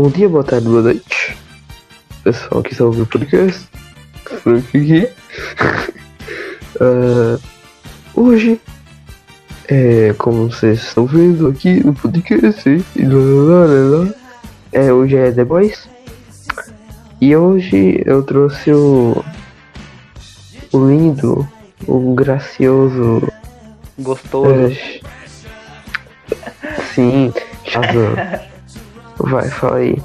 Bom dia, boa tarde, boa noite. Pessoal que está ouvindo o podcast. Frank aqui. uh, hoje, é, como vocês estão vendo aqui no podcast, e lá, lá, lá, é, hoje é The Boys. E hoje eu trouxe o, o lindo, o gracioso. Gostoso. É, sim, Shazam. Vai, fala aí.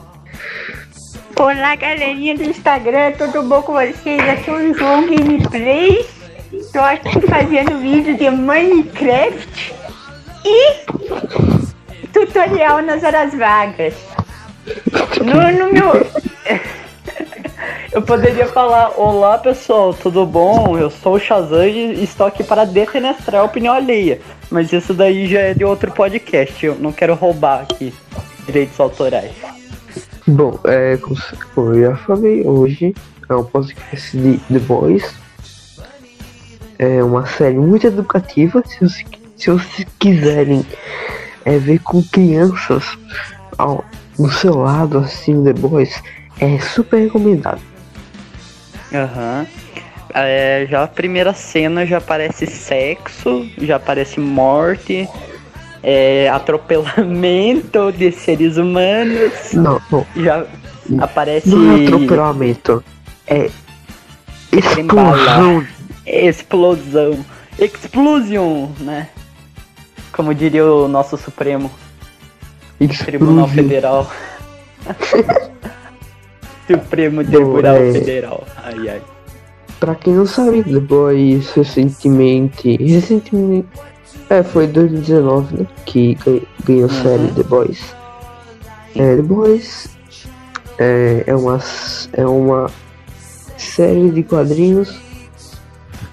Olá, galerinha do Instagram, tudo bom com vocês? Aqui é o João Gameplays. Tô aqui fazendo vídeo de Minecraft e tutorial nas horas vagas. No, no meu. Eu poderia falar: Olá pessoal, tudo bom? Eu sou o Shazam e estou aqui para defenestrar a opinião alheia. Mas isso daí já é de outro podcast, eu não quero roubar aqui direitos autorais. Bom, é, como eu já falei, hoje é um podcast de The Boys. É uma série muito educativa. Se vocês, se vocês quiserem é, ver com crianças ao, do seu lado, assim, The Boys, é super recomendado. Aham. Uhum. É, já a primeira cena já aparece sexo, já aparece morte, é, atropelamento de seres humanos. Não, não. Já aparece. Não é atropelamento. É explosão. Explosão. Explosion, né? Como diria o nosso Supremo Explosion. Tribunal Federal. Supremo Tribunal é... Federal. Ai ai. Pra quem não sabe, The Boys recentemente. Recentemente é, foi 2019, né? Que ganhou a uhum. série The Boys. É, The Boys é, é, uma, é uma série de quadrinhos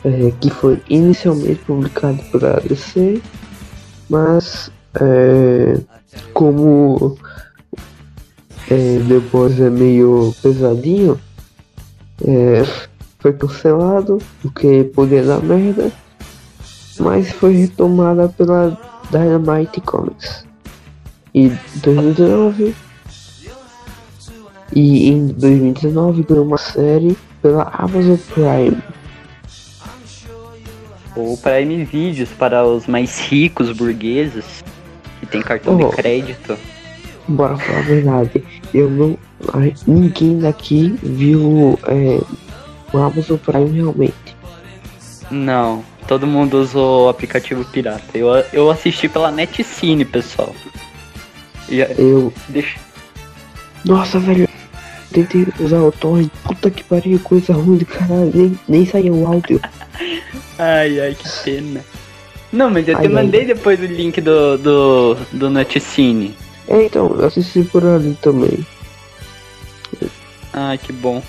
é, que foi inicialmente publicada pela DC, mas é, como é, The Boys é meio pesadinho, é, foi cancelado porque podia dar merda mas foi retomada pela Dynamite Comics. E 2019 e em 2019 ganhou uma série pela Amazon Prime. Ou Prime Videos para os mais ricos burgueses que tem cartão oh, de crédito. Bora falar a verdade, eu não. Ninguém daqui viu é, o Amazon Prime realmente. Não, todo mundo usou o aplicativo pirata. Eu, eu assisti pela NetCine, pessoal. E, eu. Deixa. Nossa, velho. Tentei usar o torrent. Puta que pariu, coisa ruim de caralho. Nem, nem saiu o áudio. ai, ai, que pena. Não, mas eu ai, te mandei ai. depois o link do, do, do NetCine. É, então, eu assisti por ali também. Ai, que bom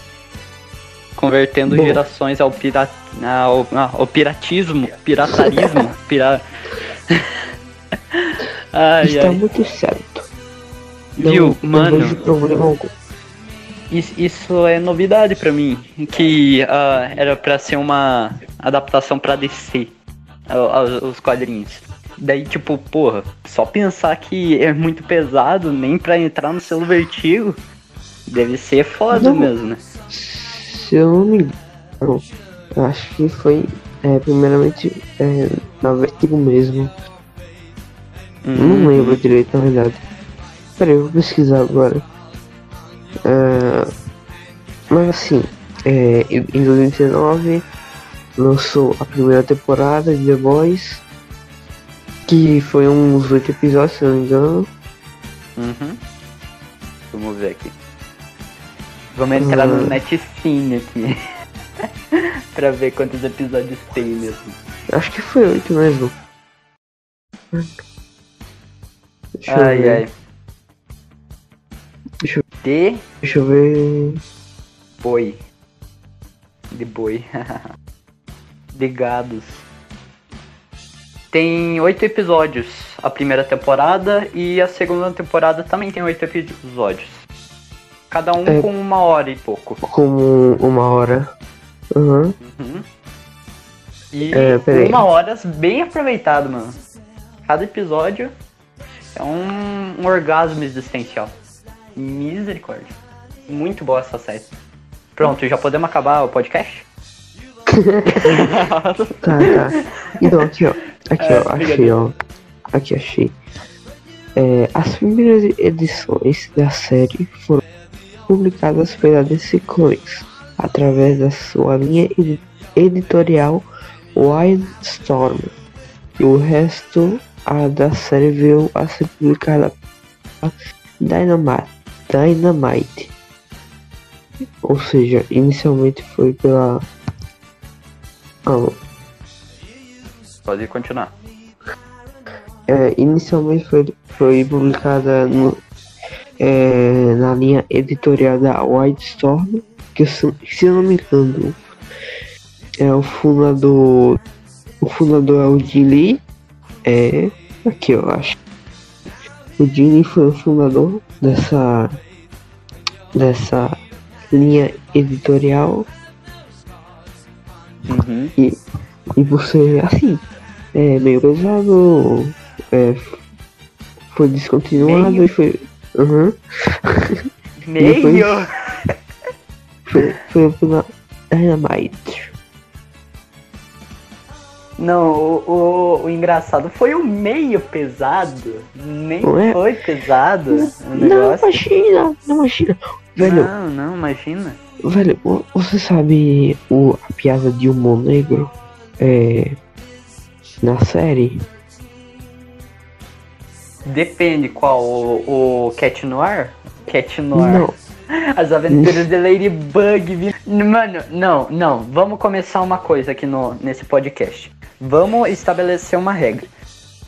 convertendo Bom. gerações ao, pira... ao, ao piratismo, piratarismo, pira... ai, Está ai. muito certo. Viu, não, mano? Não problema algum. Isso, é novidade para mim, que uh, era para ser uma adaptação para DC, uh, os quadrinhos. Daí, tipo, porra, só pensar que é muito pesado, nem pra entrar no selo vertigo, deve ser foda não. mesmo, né? Se eu não me engano, eu acho que foi é, primeiramente é, na Vertigo mesmo. Hum. Não lembro direito, na verdade. Peraí, eu vou pesquisar agora. É, mas assim, é, em 2019 lançou a primeira temporada de The Boys, que foi uns oito episódios, se não me engano. Uhum. Vamos ver aqui. Vamos entrar no Netcine aqui. pra ver quantos episódios tem mesmo. Acho que foi oito mesmo. Deixa ai, eu ver. ai. Deixa eu... De... Deixa eu ver. Boi. De boi. De gados. Tem oito episódios a primeira temporada e a segunda temporada também tem oito episódios. Cada um é, com uma hora e pouco. Com uma hora. Uhum. uhum. E é, uma hora bem aproveitado, mano. Cada episódio é um, um orgasmo existencial. Misericórdia. Muito boa essa série. Pronto, já podemos acabar o podcast? tá, tá. Então, aqui, ó. Aqui, é, ó. Achei, ó. Aqui, achei. É, as primeiras edições da série foram publicadas pela DC Comics através da sua linha editorial Wildstorm. E o resto a da série veio a ser publicada Dynamite, Dynamite. Ou seja, inicialmente foi pela. Ah, Pode continuar. É, inicialmente foi, foi publicada no, é, na linha editorial da White Storm, que se, se eu não me engano é o fundador. O fundador é o Lee. É. Aqui eu acho. O Lee foi o fundador dessa. dessa linha editorial. Uhum. E, e você, assim, é meio pesado, é, foi descontinuado meio? e foi. Uhum. Meio? foi, foi pela Dynamite. Não, o, o, o, engraçado foi o meio pesado. Nem é? foi pesado. não, imagina, não imagina. Velho, não, não, imagina. Velho, você sabe o, a piada de humor negro? É. Na série? Depende qual. O, o Cat Noir? Cat Noir. Não. As aventuras de Ladybug. Mano, não, não. Vamos começar uma coisa aqui no, nesse podcast. Vamos estabelecer uma regra.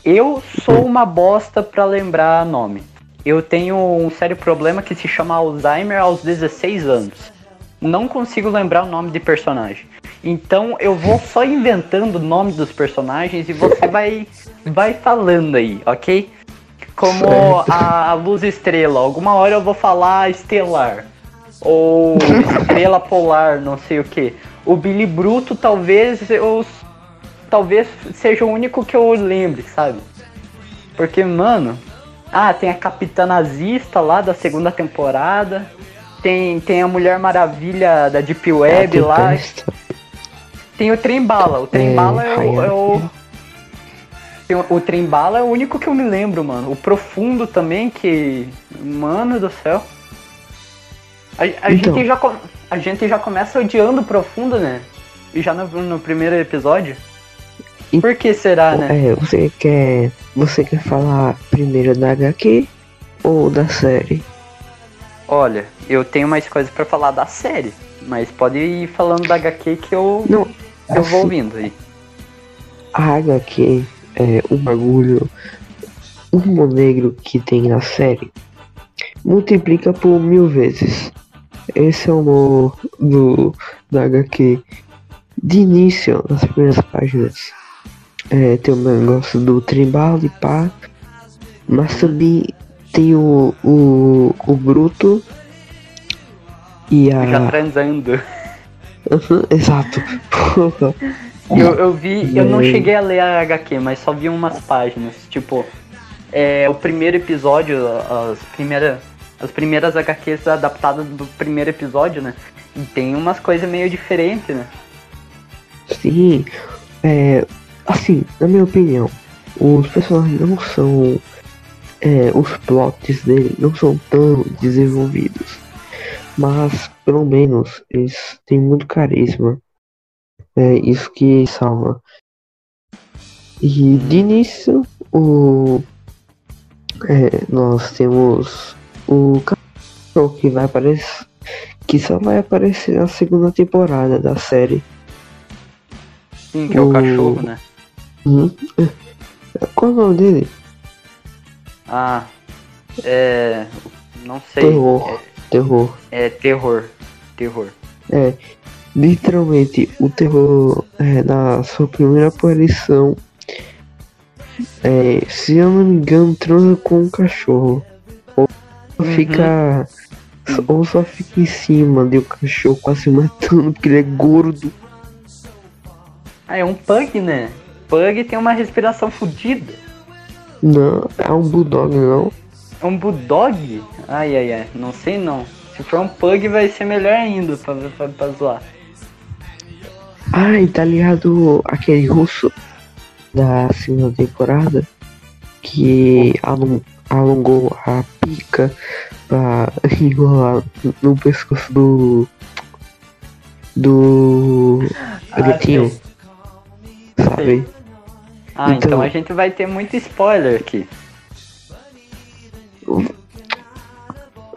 Eu sou uma bosta pra lembrar nome. Eu tenho um sério problema que se chama Alzheimer aos 16 anos. Não consigo lembrar o nome de personagem. Então eu vou só inventando o nome dos personagens e você vai vai falando aí, ok? Como a, a luz estrela. Alguma hora eu vou falar estelar. Ou estrela polar, não sei o que. O Billy Bruto talvez eu talvez seja o único que eu lembre, sabe? Porque, mano. Ah, tem a Capitã Nazista lá da segunda temporada. Tem, tem a Mulher Maravilha da Deep Web lá. Tem o Trem Bala. O Trem Bala é, o. É o... Tem o, o Trem Bala é o único que eu me lembro, mano. O Profundo também, que. Mano do céu. A, a então. gente, já, a gente já começa odiando o Profundo, né? E já no, no primeiro episódio. Por que será, né? É, você quer. Você quer falar primeiro da HQ ou da série? Olha, eu tenho mais coisas para falar da série, mas pode ir falando da HQ que eu. Não, eu assim, vou ouvindo aí. A HQ é um bagulho. O humor negro que tem na série multiplica por mil vezes. Esse é o humor do, da HQ. De início, nas primeiras páginas, é, tem o negócio do tribal e pá. Mas também tem o, o, o Bruto e a. Já transando. Uhum, exato. eu, eu vi, eu não cheguei a ler a HQ, mas só vi umas páginas. Tipo, é, o primeiro episódio, as primeiras, as primeiras HQs adaptadas do primeiro episódio, né? E tem umas coisas meio diferentes, né? Sim. É, Assim, na minha opinião, os personagens não são. É, os plots dele não são tão desenvolvidos. Mas, pelo menos, eles têm muito carisma. É isso que salva. E de início, o. É, nós temos o cachorro que vai aparecer. Que só vai aparecer na segunda temporada da série. Sim, que é o, o cachorro, né? Uhum. Qual é o nome dele? Ah, é. Não sei. Terror. É, terror. É terror. Terror. É. Literalmente, o terror é, na sua primeira aparição. É, se eu não me engano, transa com um cachorro. Ou uhum. fica. Ou só fica em cima de um cachorro quase matando porque ele é gordo. Ah, é um pug, né? Pug tem uma respiração fodida. Não, é um bulldog, não. É um bulldog? Ai, ai, ai. Não sei não. Se for um pug vai ser melhor ainda pra, pra, pra zoar. Ai, tá ligado aquele russo da segunda temporada que alongou a pica pra enrolar no pescoço do. do. Ah, Gatinho. Sabe? Ah, então... então a gente vai ter muito spoiler aqui.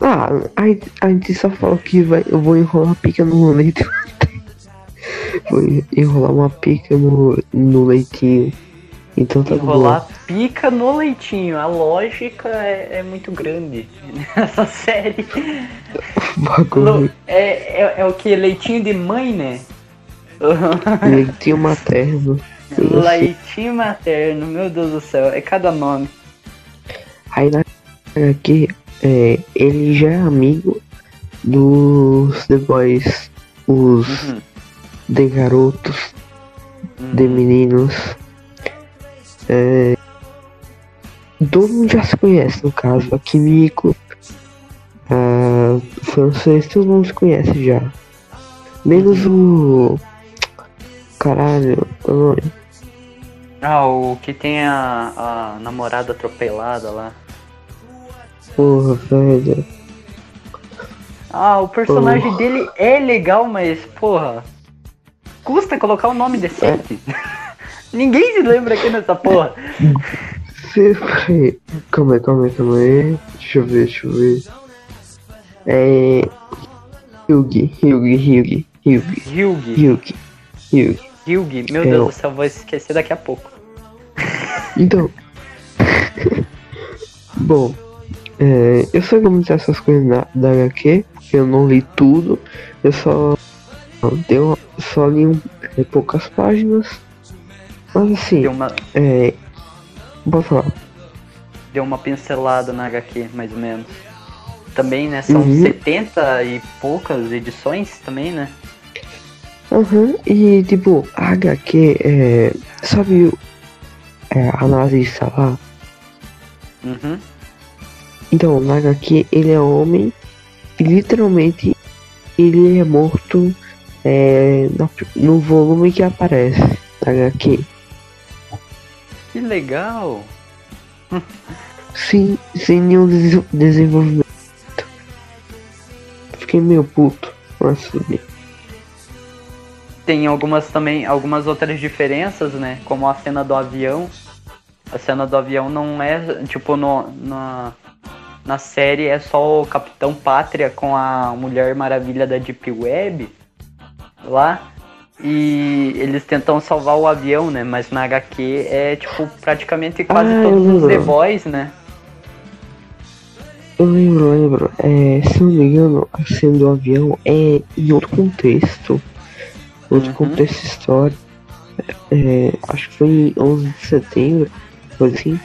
Ah, a, a gente só falou que vai, eu vou enrolar a pica no leite. vou enrolar uma pica no, no leitinho. Então tá Enrolar bom. pica no leitinho. A lógica é, é muito grande nessa série. Bagulho. É, é, é o que? Leitinho de mãe, né? Leitinho materno. Leitinho materno, meu Deus do céu, é cada nome. Aí na aqui, é, ele já é amigo dos The Boys, os uhum. De garotos, uhum. de meninos. É, todo mundo já se conhece, no caso. A Kimiko, a francês, todo mundo se conhece já. Menos o. Caralho, eu não Ah, o que tem a, a namorada atropelada lá. Porra, velho. Ah, o personagem porra. dele é legal, mas, porra. Custa colocar o um nome decente. Ninguém se lembra aqui nessa porra. Calma aí, calma aí, calma aí. Deixa eu ver, deixa eu ver. É. Hyugi, Hyugi, Hyugi, Hyugi. Hyugi. Hyugi. Hyugi. Hyugi. Meu é, Deus do céu, vou esquecer daqui a pouco. Então. Bom. É, eu sei como essas coisas da, da HQ, eu não li tudo, eu só deu só li um, é, poucas páginas mas assim, Deu uma... é. Deu uma pincelada na HQ, mais ou menos. Também, né? São uhum. 70 e poucas edições também, né? Uhum. E tipo, a HQ é. Sabe é, a nazista lá? Uhum. Então, na HQ ele é homem e literalmente ele é morto é, no volume que aparece na HQ. Que legal! Sim, sem nenhum des desenvolvimento. Fiquei meio puto pra subir. Tem algumas também, algumas outras diferenças, né? Como a cena do avião. A cena do avião não é, tipo, no, na, na série é só o Capitão Pátria com a Mulher Maravilha da Deep Web lá. E eles tentam salvar o avião, né? Mas na HQ é tipo praticamente quase ah, todos os The Boys, né? Eu lembro, lembro. É, se não me engano, a cena do avião é em outro contexto. Outro uhum. contexto histórico. É, acho que foi em 11 de setembro, foi assim.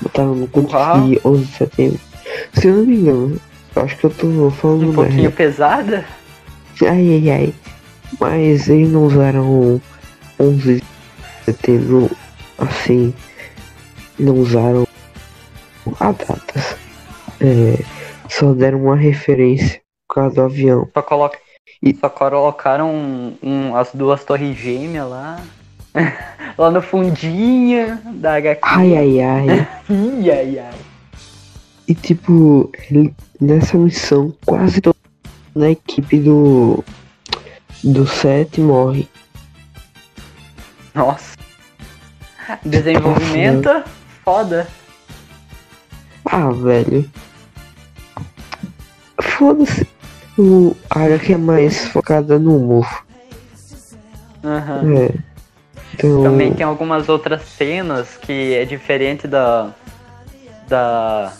Botaram no contexto de 11 de setembro. Se eu não me engano, acho que eu tô falando Um pouquinho pesada? Ai, ai, ai. Mas eles não usaram 11 de setembro assim. Não usaram a data. É, só deram uma referência por causa do avião. Só, coloca, e... só colocaram um, um, as duas torres gêmeas lá. lá no fundinho da HQ. Ai, ai, ai. ai, ai, ai. E tipo, nessa missão, quase toda a equipe do do 7 morre. Nossa. Desenvolvimento foda. Ah, velho. Foda-se. O área que é mais focada no humor. Uhum. É. Então... Também tem algumas outras cenas que é diferente da. Da.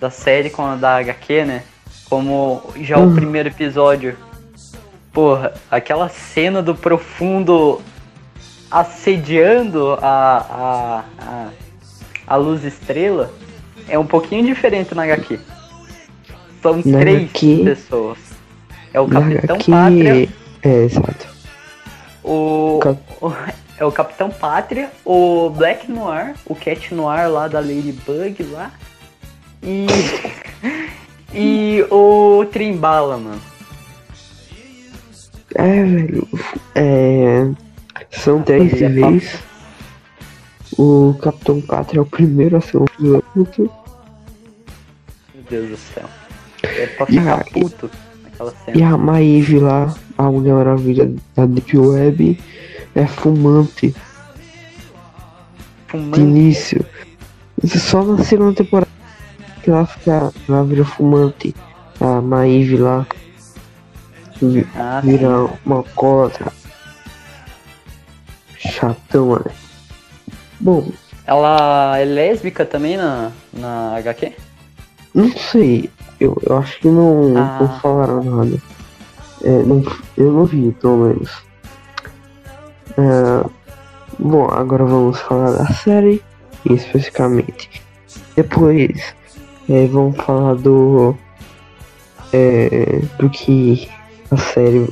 Da série com a da HQ, né? Como já uhum. o primeiro episódio Porra, aquela cena do profundo assediando a, a, a, a luz estrela é um pouquinho diferente na HQ. São na três HQ, pessoas. É o Capitão HQ, Pátria. É, exato. O, Cap... o, É o Capitão Pátria, o Black Noir, o Cat Noir lá da Ladybug lá. E. E o Trimbala, mano. É, velho. É. São 10 civis. O Capitão Pátria é o primeiro a ser um puta. Meu Deus do céu. É pra ficar a, puto naquela cena. E a Maeve lá, a Mulher Maravilha da Deep Web, é fumante. Fumante? De início. Só na segunda temporada que ela fica. Ela vira fumante. A Maeve lá. Ah, vira sim. uma cota. Chatão, né? Bom, Ela é lésbica também na, na HQ? não sei. Eu, eu acho que não, Ah. não falaram nada. É, não, eu não vi, pelo menos. É, bom, agora vamos falar da série, especificamente. Depois, é, vamos falar do. é, do que a série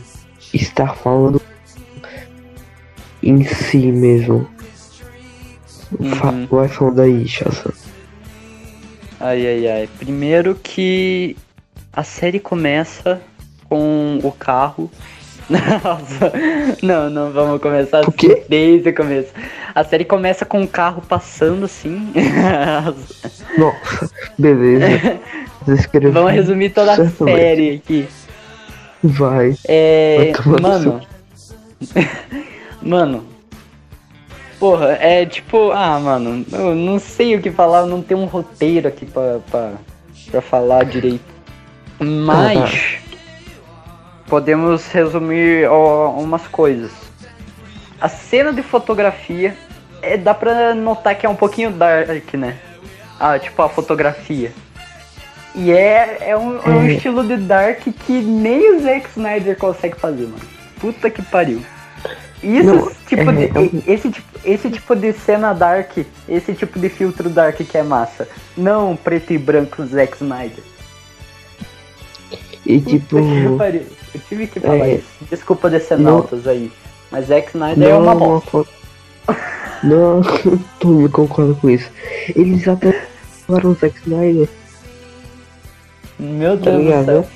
está falando em si mesmo. Uhum. Vai falando aí, Chassa. Ai, ai, ai. Primeiro que a série começa com o carro. Nossa, não, não vamos começar O assim desde o começo. A série começa com o carro passando assim. Nossa, beleza. Vamos resumir toda a série aqui. Vai. É. Vai Mano. mano. Porra, é tipo. Ah, mano, eu não sei o que falar, eu não tenho um roteiro aqui pra, pra, pra falar direito. Mas. Podemos resumir ó, umas coisas. A cena de fotografia. É, dá pra notar que é um pouquinho dark, né? Ah, tipo a fotografia. E é, é, um, é um É. estilo de Dark que nem o Zack Snyder consegue fazer, mano. Puta que pariu. Isso, Não, tipo é- de, é esse, tipo, esse tipo de cena Dark, esse tipo de filtro Dark que é massa. Não preto e branco Zack Snyder. E tipo. Eu tive que falar É. isso. Desculpa decenautas aí. Mas Zack Snyder é Não, uma uma bosta. Não, todo mundo concorda com isso. Eles até falaram o Zack Snyder. Meu Tá Deus do ligado? céu.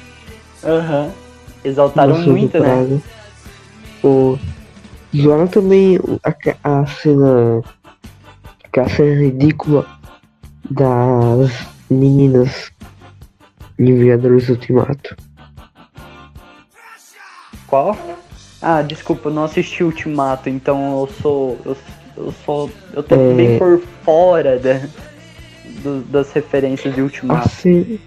Aham. Exaltaram Nossa, muito, né? O... Zoaram também a, a cena. A cena ridícula das meninas em Vingadores Ultimato. Qual? Ah, desculpa, eu não assisti Ultimato, então eu sou. Eu, eu sou. Eu tô É. bem por fora da, do- das referências de Ultimato. cena,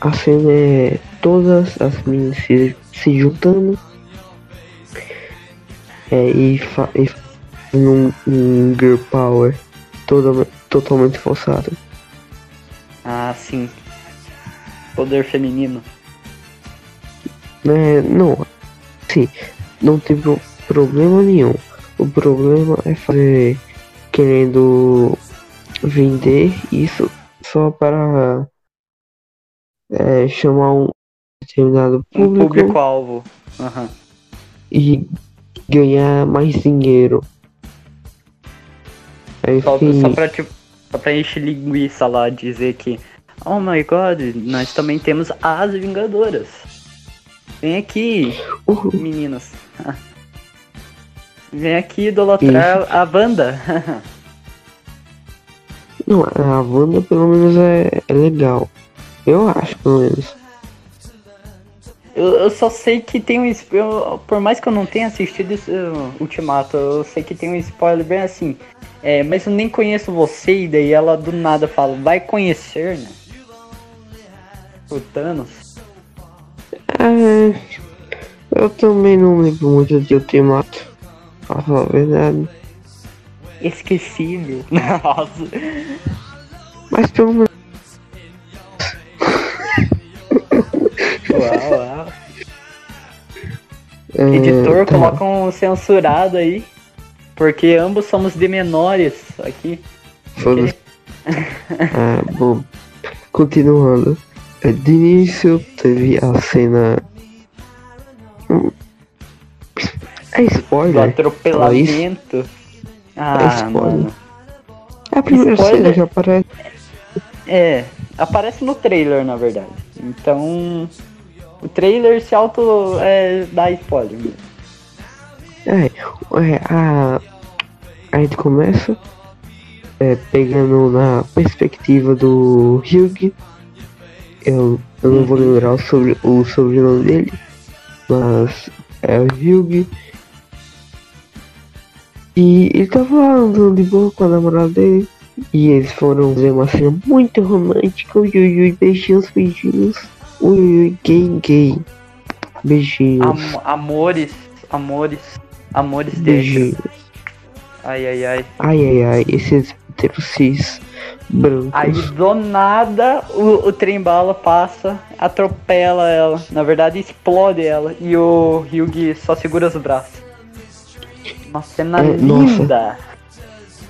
a cena é todas as meninas se, se juntando é, e, fa, e fazendo um, um girl power toda, totalmente forçado. Ah, sim. Poder feminino. É, não, sim, não tem pro- problema nenhum. O problema é fazer querendo vender isso só para é, chamar um determinado Um público, público-alvo. Aham. e ganhar mais dinheiro. Aí, Só, enfim, só pra tipo. Só pra encher linguiça lá, dizer que. Oh my god, nós também temos as Vingadoras. Vem aqui, uh, meninas. Vem aqui idolatrar a banda. não, a Wanda pelo menos é, é legal. Eu acho, pelo menos. Eu, eu só sei que tem um. sp- eu- por mais que eu não tenha assistido esse, uh, Ultimato, eu sei que tem um spoiler bem assim. É, mas eu nem conheço você, e daí ela do nada fala, vai conhecer, né? O Thanos. É, eu também não lembro muito de Ultimato. Pra falar a verdade. Esquecível. Nossa. Mas pelo menos. Uau, uau. É, Editor, tá. coloca um censurado aí. Porque ambos somos de menores aqui. Foda-se. ah, bom. Continuando. É, De início teve a cena. Hum, É Do spoiler. Isso. atropelamento. Ah, spoiler. mano. É a primeira Spoiler. cena que aparece. É, aparece no trailer, na verdade. Então, o trailer se auto é, dá spoiler mesmo. É, é a, a gente começa é, pegando na perspectiva do Hugh. Eu, eu não vou lembrar o, sobre, o sobrenome dele, mas é o Hugh. E ele tava lá andando de boa com a namorada dele. E eles foram ver uma cena muito romântica. Ui, ui, ui, beijinhos, beijinhos. Ui, ui, gay, gay. Beijinhos. Am amores, amores, amores beijinhos. Ai, ai, ai. Ai, ai, ai. Esses heterocis brancos. Aí do nada o, o trem bala passa, atropela ela. Na verdade, explode ela. E o Hyug só segura os braços. Uma cena é, linda.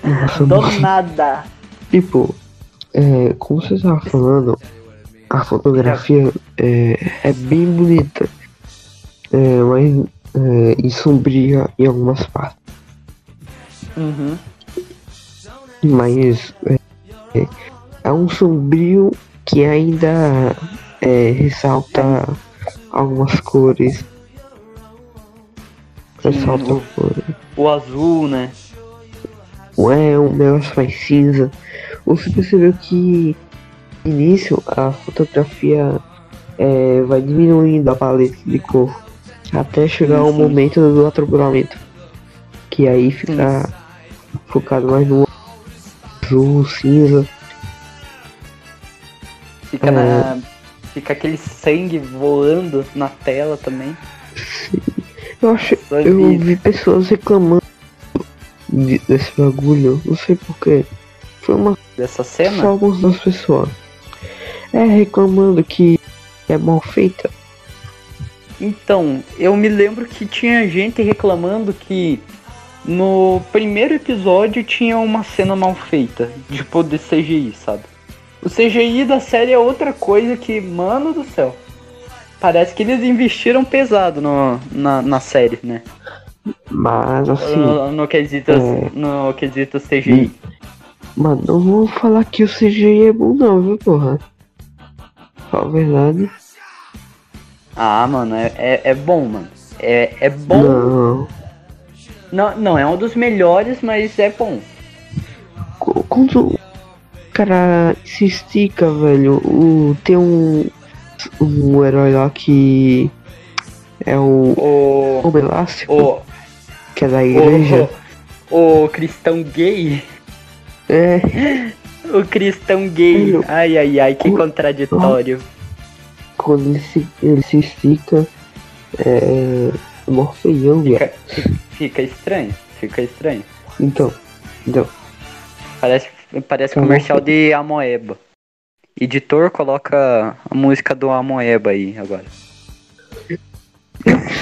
Nossa, do nossa. nada. Tipo, é, como você estava falando, a fotografia é, é bem bonita. É, mas é, e sombria em algumas partes. Uhum. Mas é, é um sombrio que ainda é, ressalta algumas cores. Ressalta o, cores. o azul, né? É um negócio mais cinza. Você percebeu que no início a fotografia é, vai diminuindo a paleta de cor até chegar sim, sim. momento do atropelamento. Que aí fica. Focado mais no azul, cinza. Fica, é... na, fica aquele sangue voando na tela também. Sim. Eu acho. Eu vi pessoas reclamando desse bagulho, não sei porquê. Foi uma. Dessa cena? Só algumas das pessoas. É, reclamando que é mal feita. Então, eu me lembro que tinha gente reclamando que no primeiro episódio tinha uma cena mal feita, tipo de CGI, sabe? O CGI da série é outra coisa que, mano do céu. Parece que eles investiram pesado no, na, na série, né? Mas assim. No, no, quesito, é... no quesito CGI. Mano, não vou falar que o CGI é bom não, viu, porra? Fala a verdade. Ah, mano, é, é, é bom, mano. É, é bom. Não. Não. Não, é um dos melhores, mas é bom. Quando o cara se estica, velho, o, tem um, um herói lá que é o o, o o, que é da igreja. O, o cristão gay. É. O cristão gay. Ai, ai, ai, que contraditório. Quando ele se, ele se estica, é. Mó feião, fica, fica estranho, fica estranho. Então, então. Parece, parece comercial de Amoeba. Editor, coloca a música do Amoeba aí agora.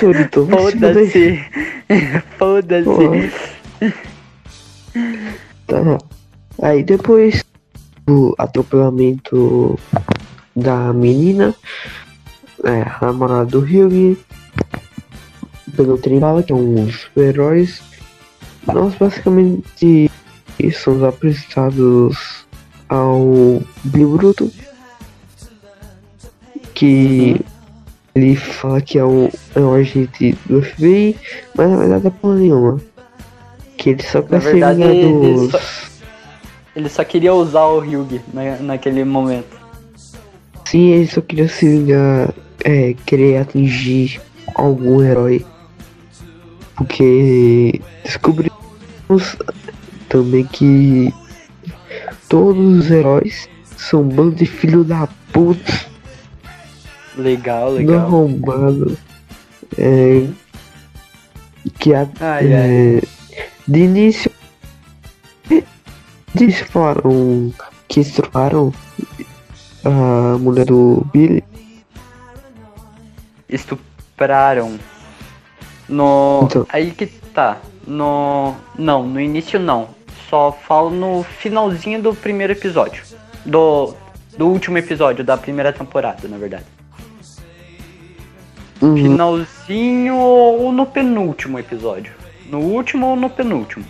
Foda-se. Foda-se. Tá. Aí depois do atropelamento da menina, é, a namorada do Hyugi, pelo Trimbala, que é um dos super-heróis, nós basicamente somos apresentados ao Billy Bruto, que uhum. ele fala que é um, é um agente do FBI, mas na verdade é porra nenhuma. Que ele só quer ser ele, só, ele só queria usar o Ryug na, naquele momento. Sim, ele só queria se vingar, é, querer atingir algum herói. Porque descobrimos também que todos os heróis são um bando de filho da puta. Legal, legal. Arrombado. É, que a, ai, é, ai. de início eles falaram que estupraram a mulher do Billy. Estupraram. No. Então. Aí que tá. No. Não, no início não. Só falo no finalzinho do primeiro episódio. Do. Do último episódio da primeira temporada, na verdade. Uhum. Finalzinho ou no penúltimo episódio. No último ou no penúltimo.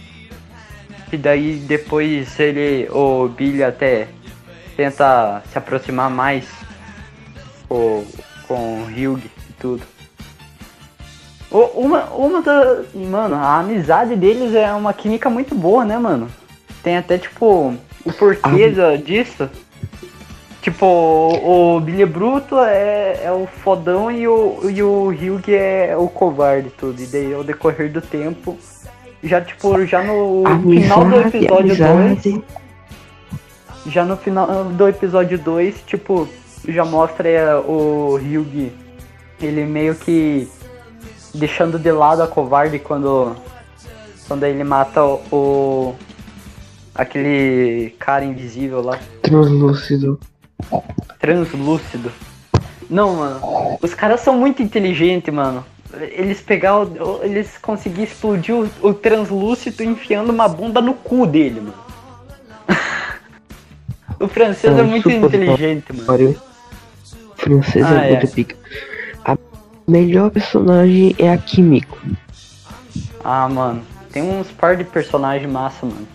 E daí depois ele. O Billy até tenta se aproximar mais com, com o Hyug e tudo. Uma, uma da. Mano, a amizade deles é uma química muito boa, né, mano? Tem até, tipo, o porquê ah. disso. Tipo, o, Billy Bruto é, é o fodão e o, e o Hyug é o covarde e tudo. E daí, ao decorrer do tempo, já, tipo, já no amizade, final do episódio 2. Já no final do episódio 2, tipo, já mostra é, o Hyug, ele meio que deixando de lado a covarde quando quando ele mata o, o aquele cara invisível lá. Translúcido. Translúcido. Não, mano. Os caras são muito inteligentes, mano. Eles pegaram. Eles conseguiram explodir o, o translúcido enfiando uma bomba no cu dele, mano. o francês é, é muito inteligente, mano. O francês é ah, é muito pica. Melhor personagem é a Kimiko. Ah, mano. Tem uns par de personagens massa, mano.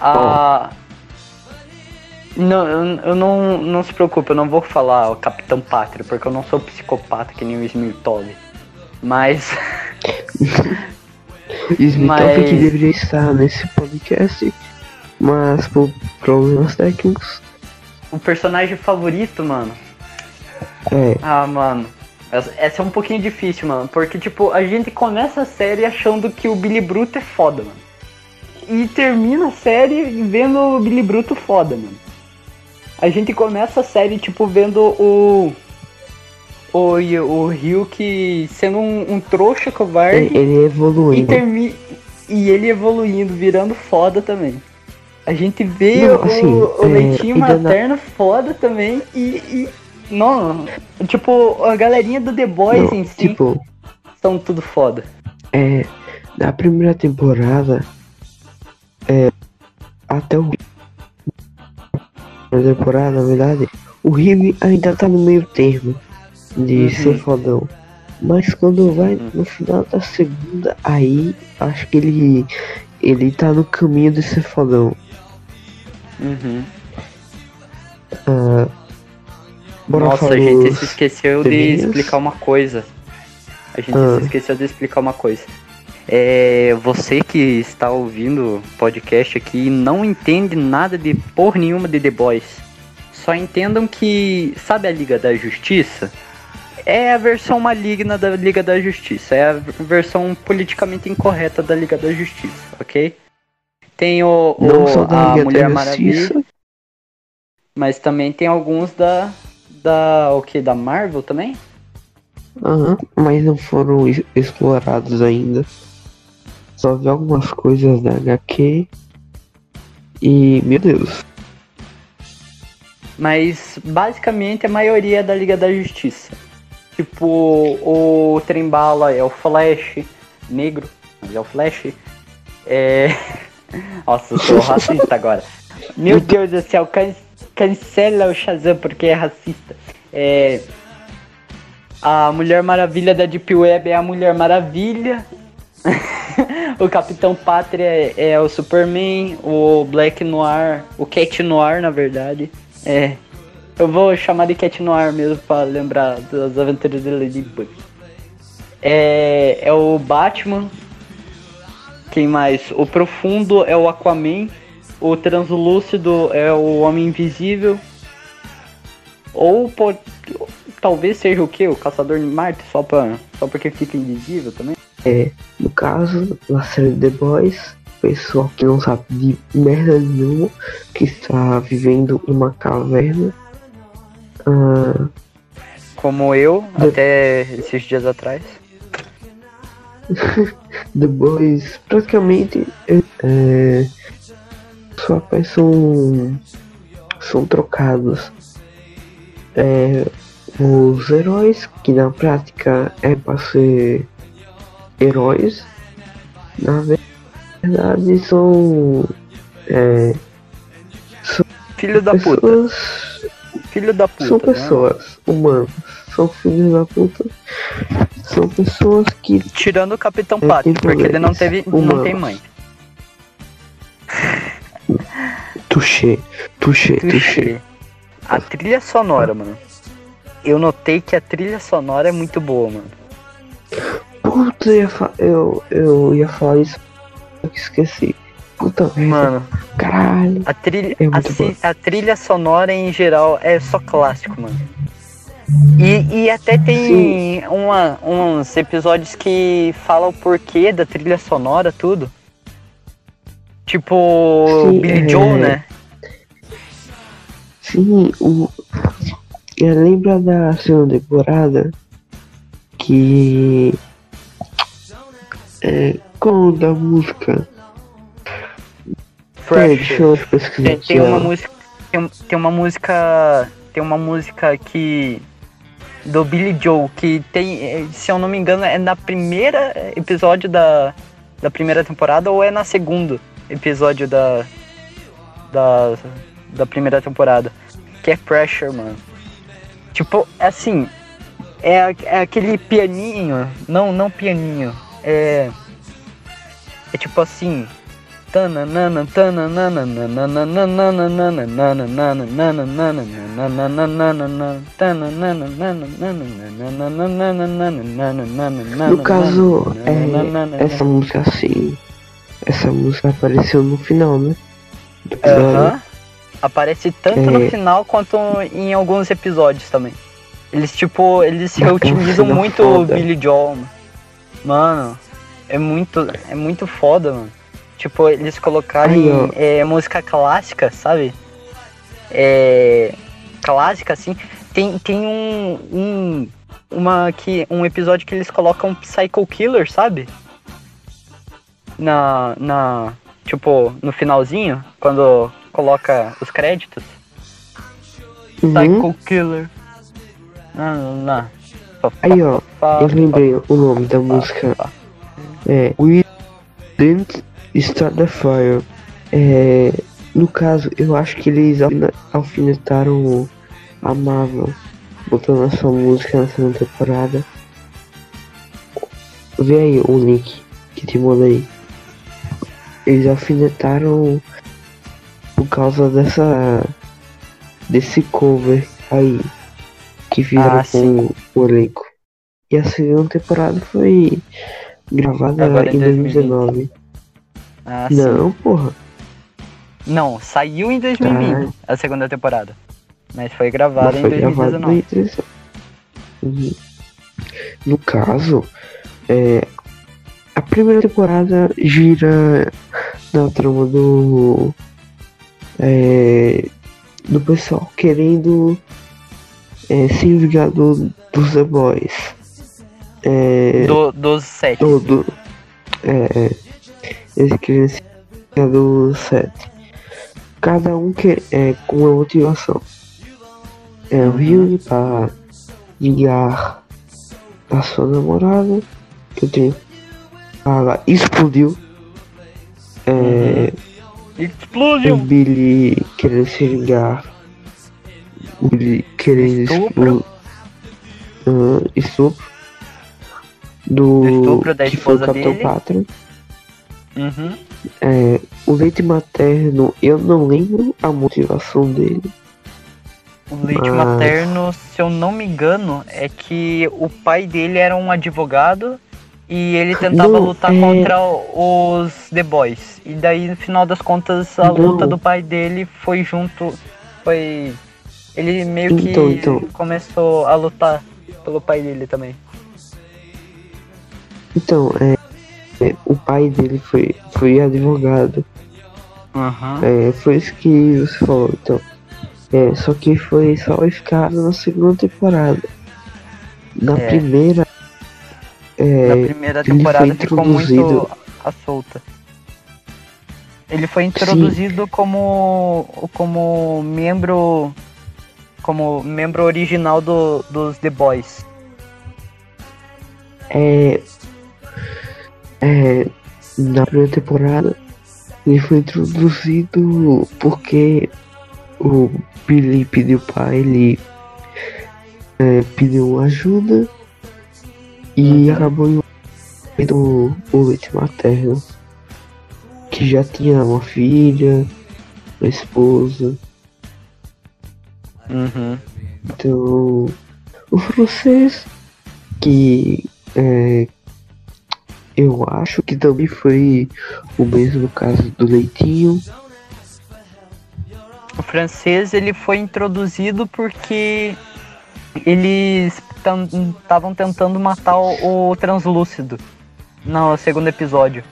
A. Não, eu, eu, não, não se preocupe, eu não vou falar o Capitão Pátria, porque eu não sou psicopata que nem o Smirtov. Mas. Smirtov mas... que deveria estar nesse podcast, mas por problemas técnicos. O personagem favorito, mano. É. Ah, mano. Essa é um pouquinho difícil, mano. Porque, tipo, a gente começa a série achando que o Billy Bruto é foda, mano. E termina a série vendo o Billy Bruto foda, mano a gente começa a série, tipo, vendo o. O, o Ryuk sendo um, um trouxa covarde. Ele evoluindo. E, termi e ele evoluindo, virando foda também. A gente vê não, assim, o, o é, leitinho materno foda também e, e. Não, tipo, a galerinha do The Boys não, em si tipo, são tudo foda. É. Na primeira temporada. É. Até o temporada, na verdade, o Rio ainda tá no meio termo de uhum. ser fodão. Mas quando vai no final da segunda, aí acho que ele ele tá no caminho de ser fodão. Uhum. Uh, Nossa, a gente se esqueceu de explicar uma coisa. A gente uh. se esqueceu de explicar uma coisa. É, você que está ouvindo o podcast aqui não entende nada de por nenhuma de The Boys. Só entendam que, sabe a Liga da Justiça? É a versão maligna da Liga da Justiça. É a versão politicamente incorreta da Liga da Justiça, ok? Tem o, o a Mulher Maravilha. Mas também tem alguns da. Da. O que? Da Marvel também? Aham, mas não foram explorados ainda só vi algumas coisas da HQ e meu Deus. Mas basicamente a maioria é da Liga da Justiça. Tipo, o Trembala é o Flash negro, mas é o Flash. É. Nossa, eu sou racista agora. Meu Deus do céu, can cancela o Shazam porque é racista. É. A Mulher Maravilha da Deep Web é a Mulher Maravilha. o Capitão Pátria é, é, o Superman, o Black Noir, o Cat Noir, na verdade. É. Eu vou chamar de Cat Noir mesmo pra lembrar das aventuras de Ladybug. É, é o Batman. Quem mais? O Profundo é o Aquaman. O Translúcido é o Homem Invisível. Ou pode, talvez seja o que? O Caçador de Marte, só, pra, só porque fica invisível também. É, no caso, na série The Boys, pessoal que não sabe de merda nenhuma, que está vivendo uma caverna. Uh, Como eu, The... até esses dias atrás. The Boys praticamente é, é, só são, são trocados. É, os heróis, que na prática é para ser heróis, na verdade são. É, são Filho da pessoas, puta. Filho da puta. São né? pessoas né? humanas. São filhos da puta. São pessoas que. Tirando o Capitão é, porque ele não teve. Humanos. não tem mãe. Tuxê, tuxê, tuxê. A trilha sonora, mano. Eu notei que a trilha sonora é muito boa, mano. Puta, eu ia, eu, eu ia falar isso, eu esqueci. Puta merda. Mano, caralho. A trilha, é a, a, trilha sonora em geral é só clássico, mano. E, e até tem uma, uns episódios que falam o porquê da trilha sonora, tudo. Tipo, Sim, Billy é... Joe, né? Sim, o. Lembra da segunda temporada que. É, qual da música? Fresh. É, tem, tem uma música. Tem, tem uma música. Tem uma música que. Do Billy Joe, que tem, é, se eu não me engano, é na primeira episódio da, da primeira temporada ou é na segunda episódio da. Da, da primeira temporada. Que é Pressure, mano. Tipo, assim. É, é aquele pianinho. Não, não pianinho. É. É tipo assim. No caso, é, essa música assim, essa música apareceu no final, né? Aham. Uh -huh. Aparece tanto é... no final quanto em alguns episódios também. Eles, tipo, eles reutilizam muito o Billy Joel. Mano, é muito, é muito foda, mano. Tipo, eles colocarem é, música clássica, sabe? É. Clássica, assim. Tem, tem um, um. Uma que. Um episódio que eles colocam Psycho Killer, sabe? Na. Na. Tipo, no finalzinho, quando coloca os créditos. Uhum. Psycho Killer. Não, não, não. Aí, ó, eu lembrei o nome da música. É We Didn't Start the Fire. É, no caso, eu acho que eles alfinetaram a Marvel, botando essa música na segunda temporada. Vê aí o link que te mandei. Eles alfinetaram por causa dessa desse cover aí que fizeram ah, com o elenco. E a segunda temporada foi gravada Agora em 2019. Ah, Não, sim. porra. Não, saiu em 2020 tá. a segunda temporada. Mas foi gravada em 2019. Uhum. No caso, é, a primeira temporada gira na trama do é, do pessoal querendo é, se vingar do, dos The Boys. É, do, dos sete. Do, do, é, eles querem se vingar dos sete. Cada um quer, é, com uma motivação. É, o Ryugi para ligar a sua namorada, que eu tenho. Ela explodiu. É, uhum Explodiu! O Billy querendo se vingar. O Billy querendo estupro. Uh, estupro. Do estupro da que foi o Capitão Uhum. É, o leite materno, eu não lembro a motivação dele. O leite mas... materno, se eu não me engano, é que o pai dele era um advogado e ele tentava não, lutar é... contra os The Boys. E daí, no final das contas, a não. luta do pai dele foi junto. Foi. Ele meio que então, então. começou a lutar pelo pai dele também. Então, é, é o pai dele foi, foi advogado. Uhum. É, foi isso que você falou, então. É, só que foi só escada na segunda temporada. Na é. primeira é, na primeira temporada ficou muito a solta. Ele foi introduzido Sim. como como membro como membro original do, dos The Boys. É, é, na primeira temporada ele foi introduzido porque o Billy pediu para ele é, pediu ajuda e acabou do o leite materno, que já tinha uma filha, a esposa. Uhum. Então, o francês, que é, eu acho que também foi o mesmo caso do Leitinho. O francês ele foi introduzido porque eles estavam tentando matar o, o translúcido no segundo episódio.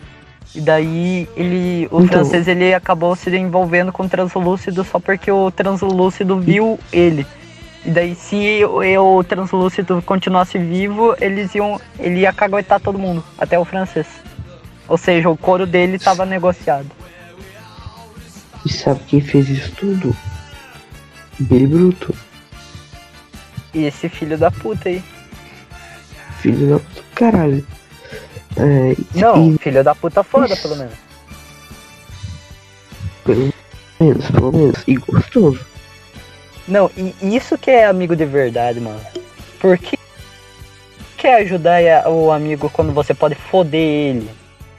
E daí ele. O então, francês ele acabou se envolvendo com o translúcido só porque o translúcido viu ele. E daí se o, o translúcido continuasse vivo, eles iam. ele ia caguetar todo mundo, até o francês. Ou seja, o couro dele estava negociado. E sabe quem fez isso tudo? Billy Bruto. E esse filho da puta aí. Filho da puta, caralho. É, não, e... filho da puta foda, pelo menos. Pelo menos, pelo menos. E gostoso. Não, e isso que é amigo de verdade, mano. Porque quer ajudar o amigo quando você pode foder ele,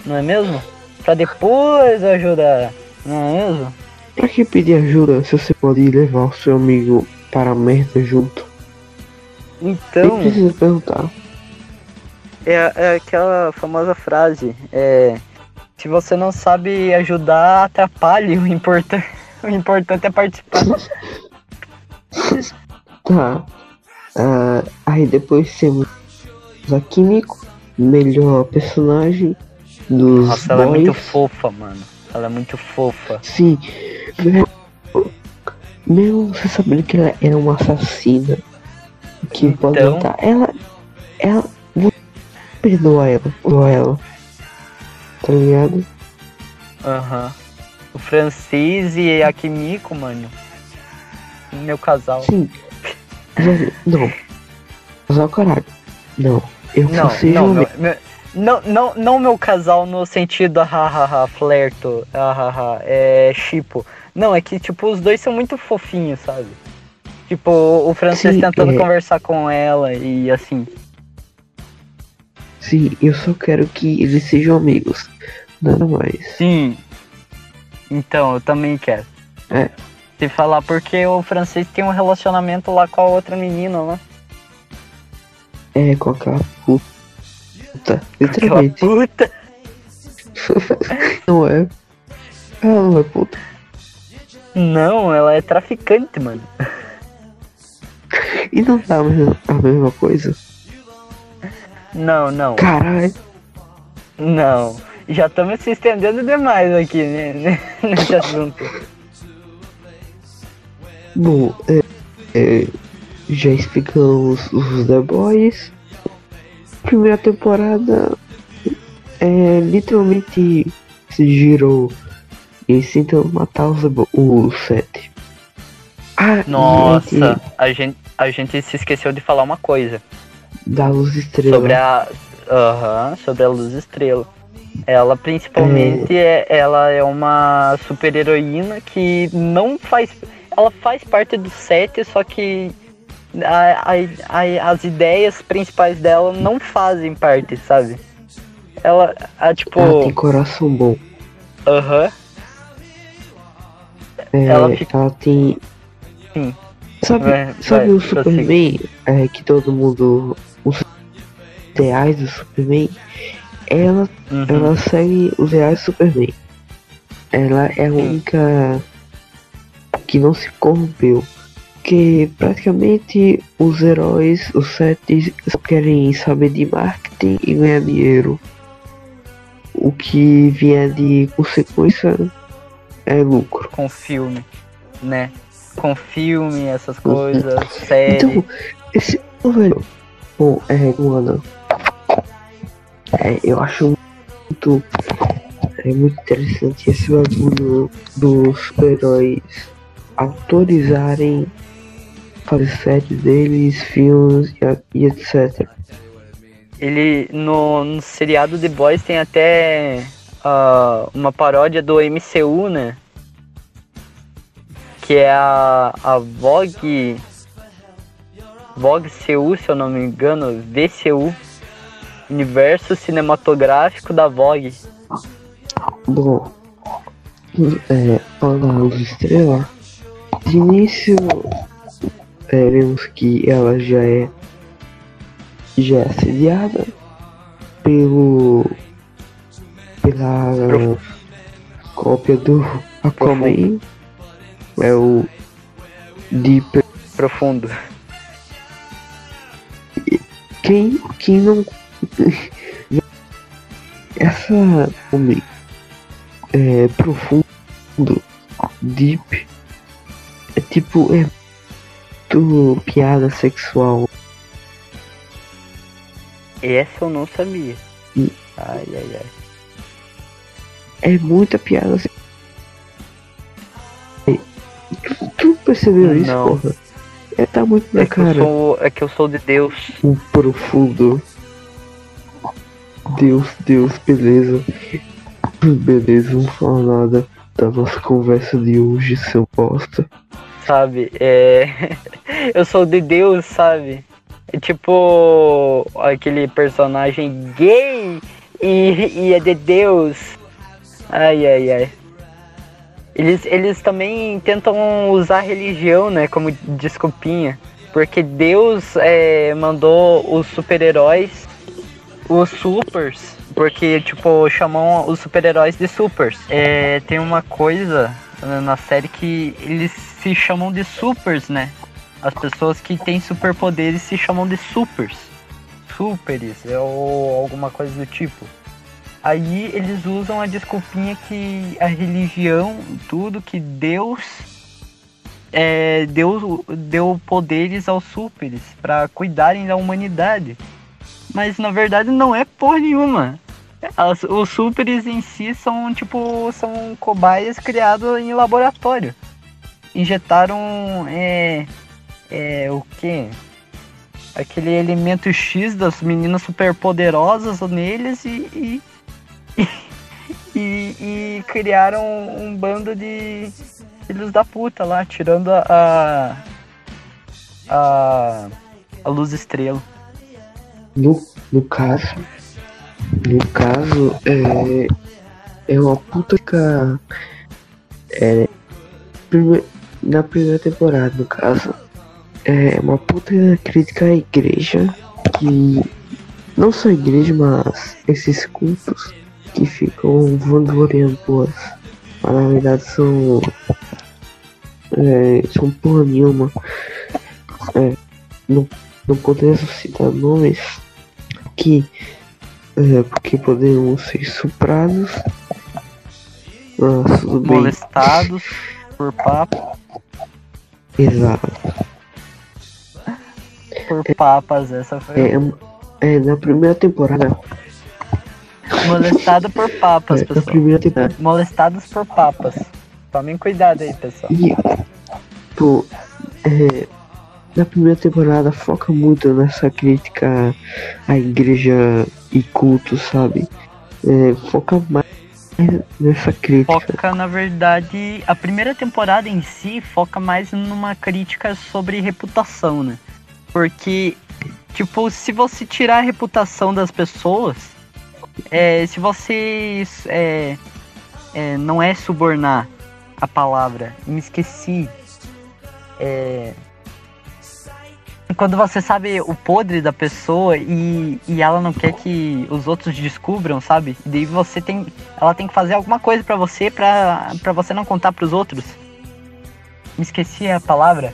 não é mesmo? Pra depois ajudar, não é mesmo? Pra que pedir ajuda se você pode levar o seu amigo para a merda junto? Então. Nem precisa perguntar. É, é aquela famosa frase, é. Se você não sabe ajudar, atrapalhe. O importante, o importante é participar. tá. Uh, aí depois temos a Kimiko, melhor personagem dos Nossa, boys. ela é muito fofa, mano. Ela é muito fofa. Sim. Mesmo você sabendo que ela era uma assassina. Que então... pode matar. Ela. Ela perdoa ela, perdoa ela. Tá ligado? Aham. Uhum. O Francis e a Kimiko, mano. Meu casal. Sim. Não. Casal caralho. Não. Eu não, não, meu, meu, não, não, não meu casal no sentido hahaha, flerto, hahaha, é chipo. Não, é que tipo, os dois são muito fofinhos, sabe? Tipo, o francês Sim, tentando é... conversar com ela e assim. Sim, eu só quero que eles sejam amigos. Nada mais. Sim. Então, eu também quero. É. Se falar porque o francês tem um relacionamento lá com a outra menina lá. É, com aquela puta. Literalmente. Aquela puta. não é. Ela não é puta. Não, ela é traficante, mano. E não tá a mesma, a mesma coisa? Não, não. Caralho. Não. Já estamos se estendendo demais aqui né, nesse assunto. Bom, é, é, já explicamos os The Boys. Primeira temporada é literalmente se girou e tentam matar os, os sete. Ah, Nossa, gente... a gente, a gente se esqueceu de falar uma coisa. Da luz estrela. Sobre a. Aham, sobre a luz estrela. Ela principalmente é... é ela é uma super heroína que não faz. Ela faz parte do set, só que a, a, a, as ideias principais dela não fazem parte, sabe? Ela, a, tipo. Ela tem coração bom. Aham. É, ela, fica... ela tem. Sim. Sabe, vai, sabe vai, o Superman é, que todo mundo os ideais do Superman, ela, uhum. ela segue os ideais do Superman. Ela é a única que não se corrompeu. Que praticamente os heróis, os sete, só querem saber de marketing e ganhar dinheiro. O que vier de consequência é lucro. Com filme, né? Com filme, essas coisas, série. Então, esse. Velho, Bom, é, mano. É, eu acho muito. É muito interessante esse bagulho dos super-heróis autorizarem fazer séries deles, filmes e, e, etc. Ele no, no seriado The Boys tem até uh, uma paródia do MCU, né? Que é a, a Vogue Vogue CU, se eu não me engano, VCU, Universo Cinematográfico da Vogue. Bom, é, luz estrela, de início é, vemos que ela já é já é assediada pelo pela cópia do Aquaman é o Deep Profundo. Quem, quem não essa é profundo deep é tipo é muito piada sexual. Essa eu não sabia. E, ai ai ai. É muita piada tu, percebeu isso porra é tá muito na é cara sou, é que eu sou de Deus um profundo Deus, Deus, beleza. Beleza, não fala nada da nossa conversa de hoje, seu bosta. Sabe, é. eu sou de Deus, sabe? É tipo aquele personagem gay e, e é de Deus. Ai, ai, ai. Eles, eles também tentam usar a religião, né, como desculpinha. Porque Deus é, mandou os super-heróis os supers, porque, tipo, chamam os super-heróis de supers. É, tem uma coisa na série que eles se chamam de supers, né? As pessoas que têm superpoderes se chamam de supers. Superes, é ou alguma coisa do tipo. Aí eles usam a desculpinha que a religião, tudo, que Deus é, deu, deu poderes aos superes para cuidarem da humanidade. Mas na verdade não é porra nenhuma. As, os superes em si são tipo. são cobaias criados em laboratório. Injetaram é, é o que? Aquele elemento X das meninas superpoderosas neles e, e, e, e criaram um bando de filhos da puta lá, tirando a, a, a luz estrela. No, no caso, no caso, é, é uma puta que é, prime, na primeira temporada, no caso, é uma puta crítica à igreja que não só a igreja, mas esses cultos que ficam vangloriando boas, mas na verdade são é, são porra nenhuma. É, não, não podemos citar nomes, que é, porque podemos ser suprados, tudo molestados por papo. Exato. Por papas, essa foi. É, é na primeira temporada. Molestado por papas, é, pessoal. Na primeira. Molestados por papas. Tomem cuidado aí, pessoal. E, pô, é, na primeira temporada foca muito nessa crítica à igreja e culto, sabe? É, foca mais nessa crítica. Foca, na verdade, a primeira temporada em si foca mais numa crítica sobre reputação, né? Porque, tipo, se você tirar a reputação das pessoas, é, se você é, é, não é subornar a palavra, me esqueci, é, quando você sabe o podre da pessoa e, e ela não quer que os outros descubram, sabe? E daí você tem. Ela tem que fazer alguma coisa para você pra, pra você não contar pros outros. Me esqueci a palavra.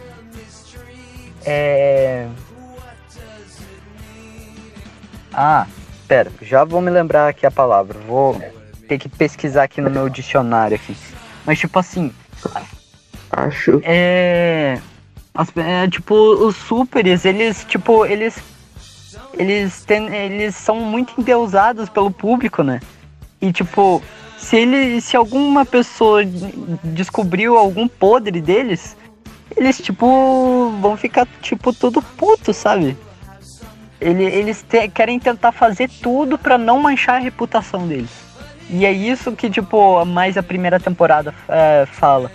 É. Ah, pera, já vou me lembrar aqui a palavra. Vou ter que pesquisar aqui no meu dicionário aqui. Mas tipo assim. Acho. É as, é, tipo, os superes, eles, tipo, eles. Eles, tem, eles são muito endeusados pelo público, né? E, tipo, se ele. Se alguma pessoa descobriu algum podre deles, eles, tipo, vão ficar, tipo, todo puto, sabe? Ele, eles te, querem tentar fazer tudo para não manchar a reputação deles. E é isso que, tipo, mais a primeira temporada é, fala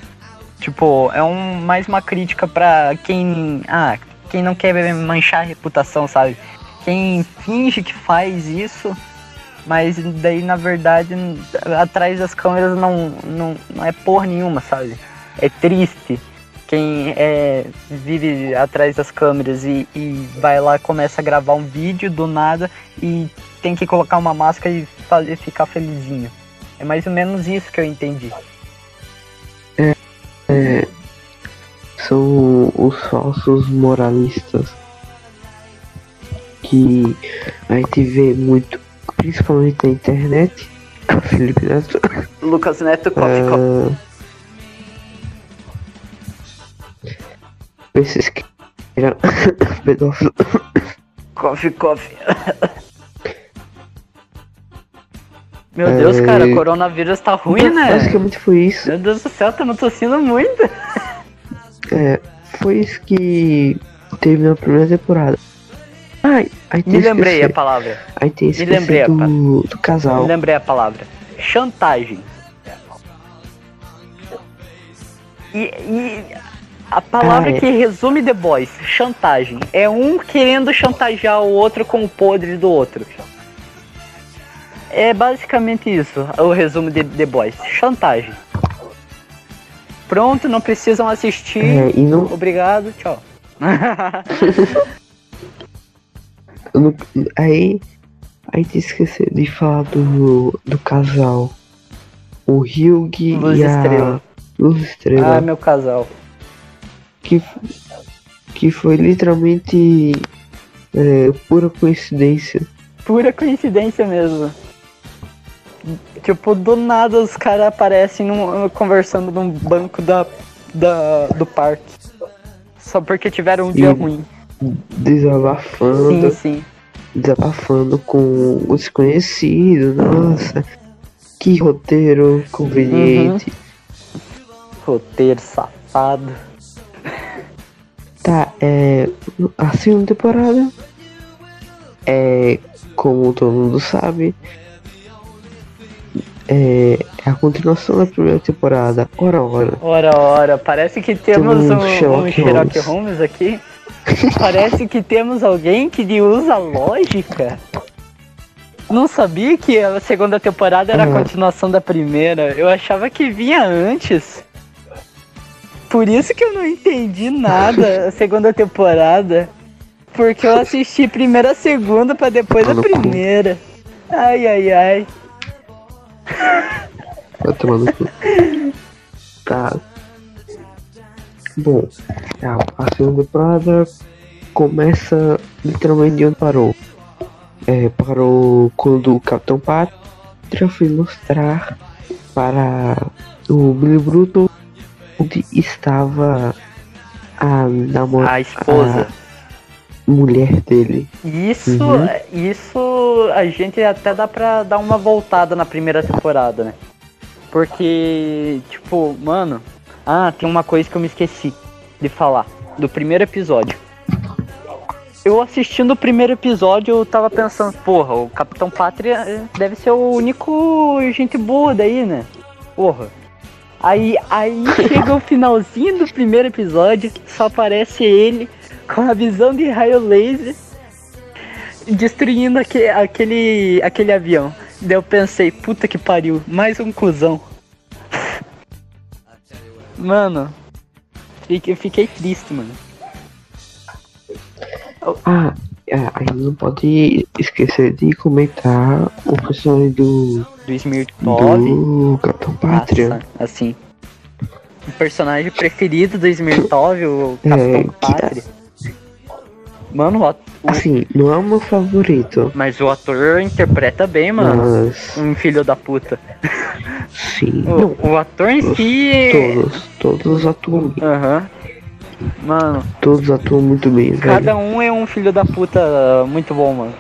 Tipo, é um, mais uma crítica pra quem. Ah, quem não quer manchar a reputação, sabe? Quem finge que faz isso Mas daí, na verdade, atrás das câmeras não, não, não é porra nenhuma, sabe? É triste quem é, vive atrás das câmeras e, e vai lá começa a gravar um vídeo do nada e tem que colocar uma máscara e fazer, ficar felizinho. É mais ou menos isso que eu entendi. É, é, são os falsos moralistas que a gente vê muito, principalmente na internet. Felipe Neto. Lucas Neto, coffee, uh, Esses que eram pedófilos. Coffee, coffee. Meu é... Deus, cara, o coronavírus tá ruim, né? Basicamente foi isso. Meu Deus do céu, tá me tossindo muito. É, foi isso que teve na primeira temporada. Ai, aí Me lembrei esquecer. a palavra. Aí tem Me lembrei do, do casal. Me lembrei a palavra. Chantagem. E, e a palavra é. que resume The Boys, chantagem. É um querendo chantagear o outro com o podre do outro. É basicamente isso, o resumo de The Boys. Chantagem. Pronto, não precisam assistir. É, não... Obrigado, tchau. aí, aí te esqueci de falar do, do casal. O Hugh Luz e Estrela. a Luz Estrela. Ah, meu casal que, que foi literalmente é, pura coincidência. Pura coincidência mesmo. Tipo, do nada os caras aparecem num, conversando num banco da, da, do parque. Só porque tiveram um dia e ruim. Desabafando. Sim, sim. Desabafando com o desconhecido. Nossa, que roteiro conveniente. Uhum. Roteiro safado. Tá, é. A segunda temporada é. Como todo mundo sabe. É, é a continuação da primeira temporada. Ora, ora. Ora, ora. Parece que temos um, um Sherlock, um Sherlock Holmes. Holmes aqui. Parece que temos alguém que usa lógica. Não sabia que a segunda temporada era a continuação da primeira. Eu achava que vinha antes. Por isso que eu não entendi nada a segunda temporada. Porque eu assisti primeiro a segunda pra depois a primeira. Ai, ai, ai. Vai tomar no cu. Tá. Bom, a segunda temporada começa literalmente de onde parou. É, parou quando o Capitão Pátria foi mostrar para o Billy Bruto onde estava a namorada. A esposa. A mulher dele. Isso, uhum. isso a gente até dá pra dar uma voltada na primeira temporada, né? Porque, tipo, mano. Ah, tem uma coisa que eu me esqueci de falar. Do primeiro episódio. Eu assistindo o primeiro episódio, eu tava pensando, porra, o Capitão Pátria deve ser o único gente boa daí, né? Porra. Aí, aí chega o finalzinho do primeiro episódio, só aparece ele com a visão de raio laser destruindo aquele, aquele, aquele avião. Daí eu pensei, puta que pariu, mais um cuzão. Mano, eu fiquei triste, mano. Ah, a gente não pode esquecer de comentar o personagem do. Do Smirtov. Do Capitão Pátria. Nossa, assim. O personagem preferido do Smirtov, o é, Capitão é, Pátria. Mano, o ator... Assim, não é o meu favorito. Mas o ator interpreta bem, mano. Mas... Um filho da puta. Sim. o, o ator em todos, si. Todos, todos atuam. Aham. Uhum. Mano. Todos atuam muito bem, Cada velho. um é um filho da puta muito bom, mano.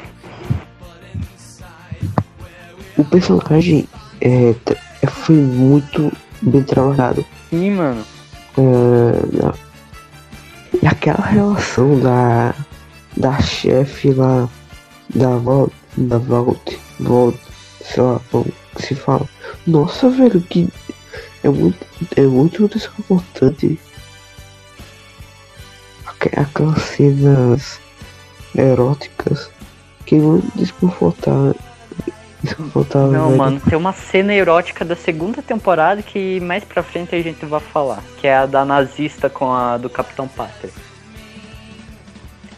O personagem é, foi muito bem trabalhado. Sim, mano. É, e aquela relação da da chefe lá da Vault, da Vault, Vault, sei lá como se fala. Nossa, velho, que é muito, é muito desconfortante aquelas cenas eróticas que vão desconfortar Desconfortável. Não, velho. mano, tem uma cena erótica da segunda temporada que mais pra frente a gente vai falar. Que é a da nazista com a do Capitão Pátria.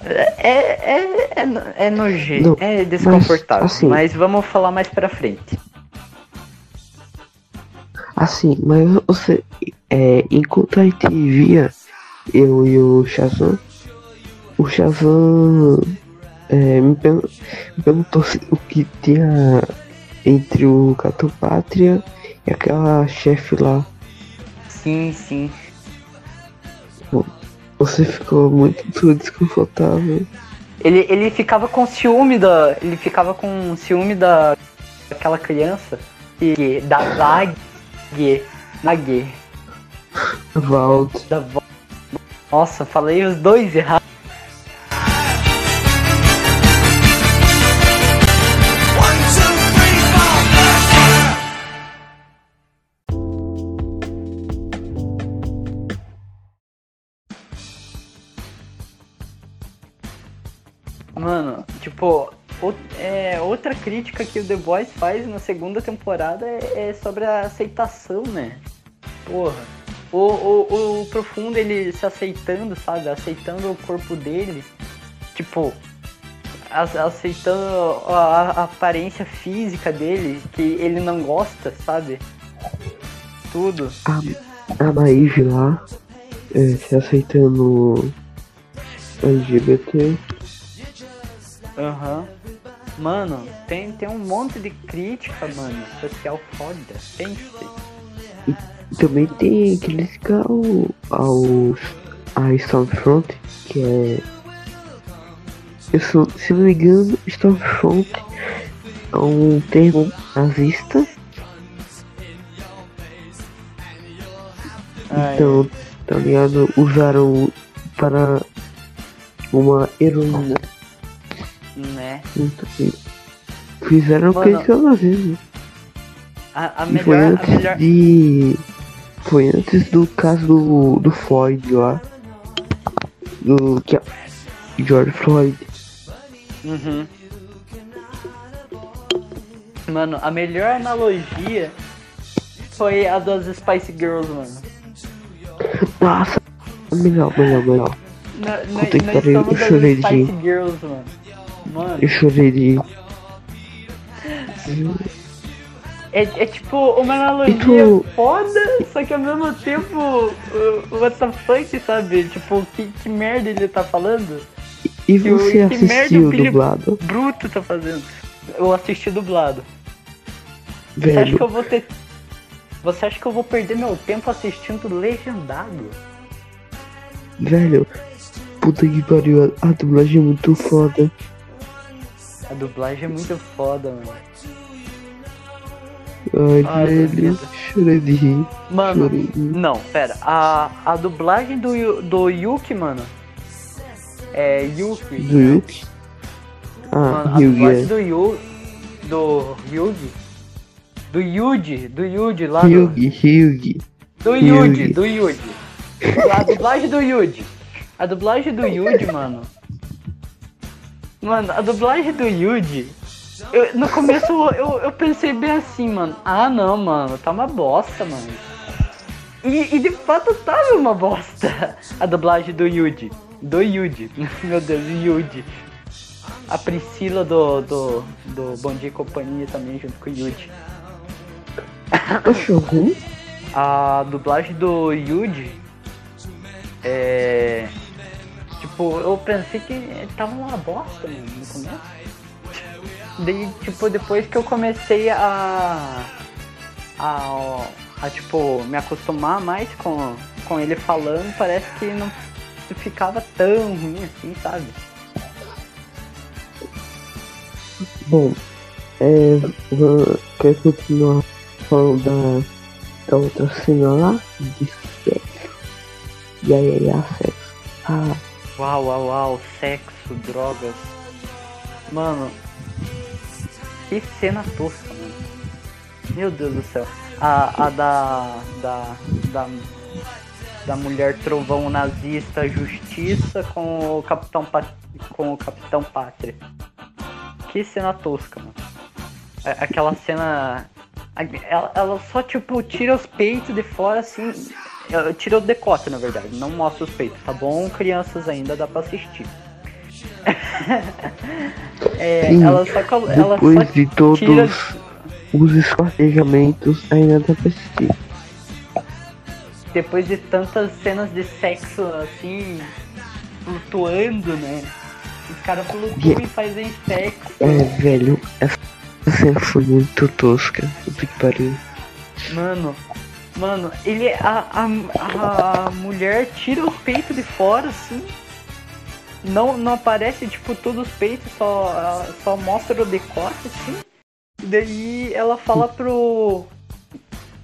É, é, é, no- é nojento, é desconfortável, assim- mas vamos falar mais pra frente. Assim, mas você. É, enquanto a gente via eu e o Shazam, o Shazam é, me, per- me perguntou se- o que tinha entre o Capitão Pátria e aquela chefe lá. Sim, sim. Você ficou muito desconfortável. Ele, ele ficava com ciúme da. Ele ficava com ciúme da. daquela criança. E da Vag. Vag. Vald. Da vo... Nossa, falei os dois errados. The Boys faz na segunda temporada é, é sobre a aceitação, né? Porra. O, o, o Profundo, ele se aceitando, sabe? Aceitando o corpo dele. Tipo, a- aceitando a, a aparência física dele, que ele não gosta, sabe? Tudo. A Maeve lá, é, se aceitando LGBT. Aham. Mano, tem, tem um monte de crítica, mano, social foda. Pense. Também tem crítica ao, ao a Stormfront, que é. Eu sou, se não me engano, Stormfront é um termo nazista, Ai, então, tá ligado? Usaram para uma heroína. Né? Fizeram Mano, crítica ao nazismo. A, a E foi melhor. A antes melhor. de. Foi antes do caso do, do Floyd lá. Do. Que, George Floyd. Uhum. Mano, a melhor analogia foi a das Spice Girls, mano. Nossa, melhor, melhor, melhor. Na, na, que pariu, estamos das Spice. Girls, mano. Eu chorei é, é tipo uma analogia tu- foda, só que ao mesmo tempo, uh, what the fuck, sabe? Tipo, que, que merda ele tá falando? E você que merda assistiu dublado? Bruto tá fazendo. Eu assisti dublado. Você acha Velho, que eu vou ter. Você acha que eu vou perder meu tempo assistindo legendado? velho. Puta que pariu, a, a dublagem é muito foda. A dublagem é muito foda, mano. Ai, duvido. chorei de rir. Mano, Chorei não, pera. A, a dublagem do, do Yuki, mano. É Yuki. Do Yuki? Ah, Mano, a Yugi, dublagem é. do Yu. Do Yugi. Do Yuji, do Yuji lá. do- Hyugi. Do Yugi. Yuji, do Yuji. A dublagem do Yuji. A dublagem do Yuji, mano. Mano, a dublagem do Yuji. Eu, no começo eu, eu pensei bem assim, mano. Ah não, mano, tá uma bosta, mano. E, e de fato tava uma bosta. A dublagem do Yuji. Do Yuji. Meu Deus, Yuji. A Priscila do, do, do Bom Dia e Companhia também, junto com o Yuji. Achou ruim? A dublagem do Yuji é. Tipo, eu pensei que tava uma bosta no começo. Daí, tipo, depois que eu comecei a. a. a, tipo, me acostumar mais com, com ele falando, parece que não ficava tão ruim assim, sabe? Bom, é. vou- Quer continuar falando da, da outra cena lá? De sexo. E aí, a sexo. Ah, Uau, uau, uau, sexo, drogas. Mano, que cena tosca, mano. Meu Deus do céu. A, a da, da, da. Da mulher trovão nazista justiça com o Capitão com o Capitão Pátria. Que cena tosca, mano. aquela cena. Ela, ela só, tipo, tira os peitos de fora assim. Tira o decote, na verdade, não mostra os peitos, tá bom? Crianças ainda dá pra assistir. é, Sim, ela só, ela depois só de todos tira... os esquartejamentos, ainda dá pra assistir. Depois de tantas cenas de sexo assim, flutuando, né? Os caras flutuam e fazem sexo. É, velho, essa cena foi muito tosca. Puta que pariu. Mano, mano, ele. A, a, a mulher tira os peitos de fora, assim. Não, não aparece, tipo, todos os peitos, só, só mostra o decote, assim. E daí ela fala pro.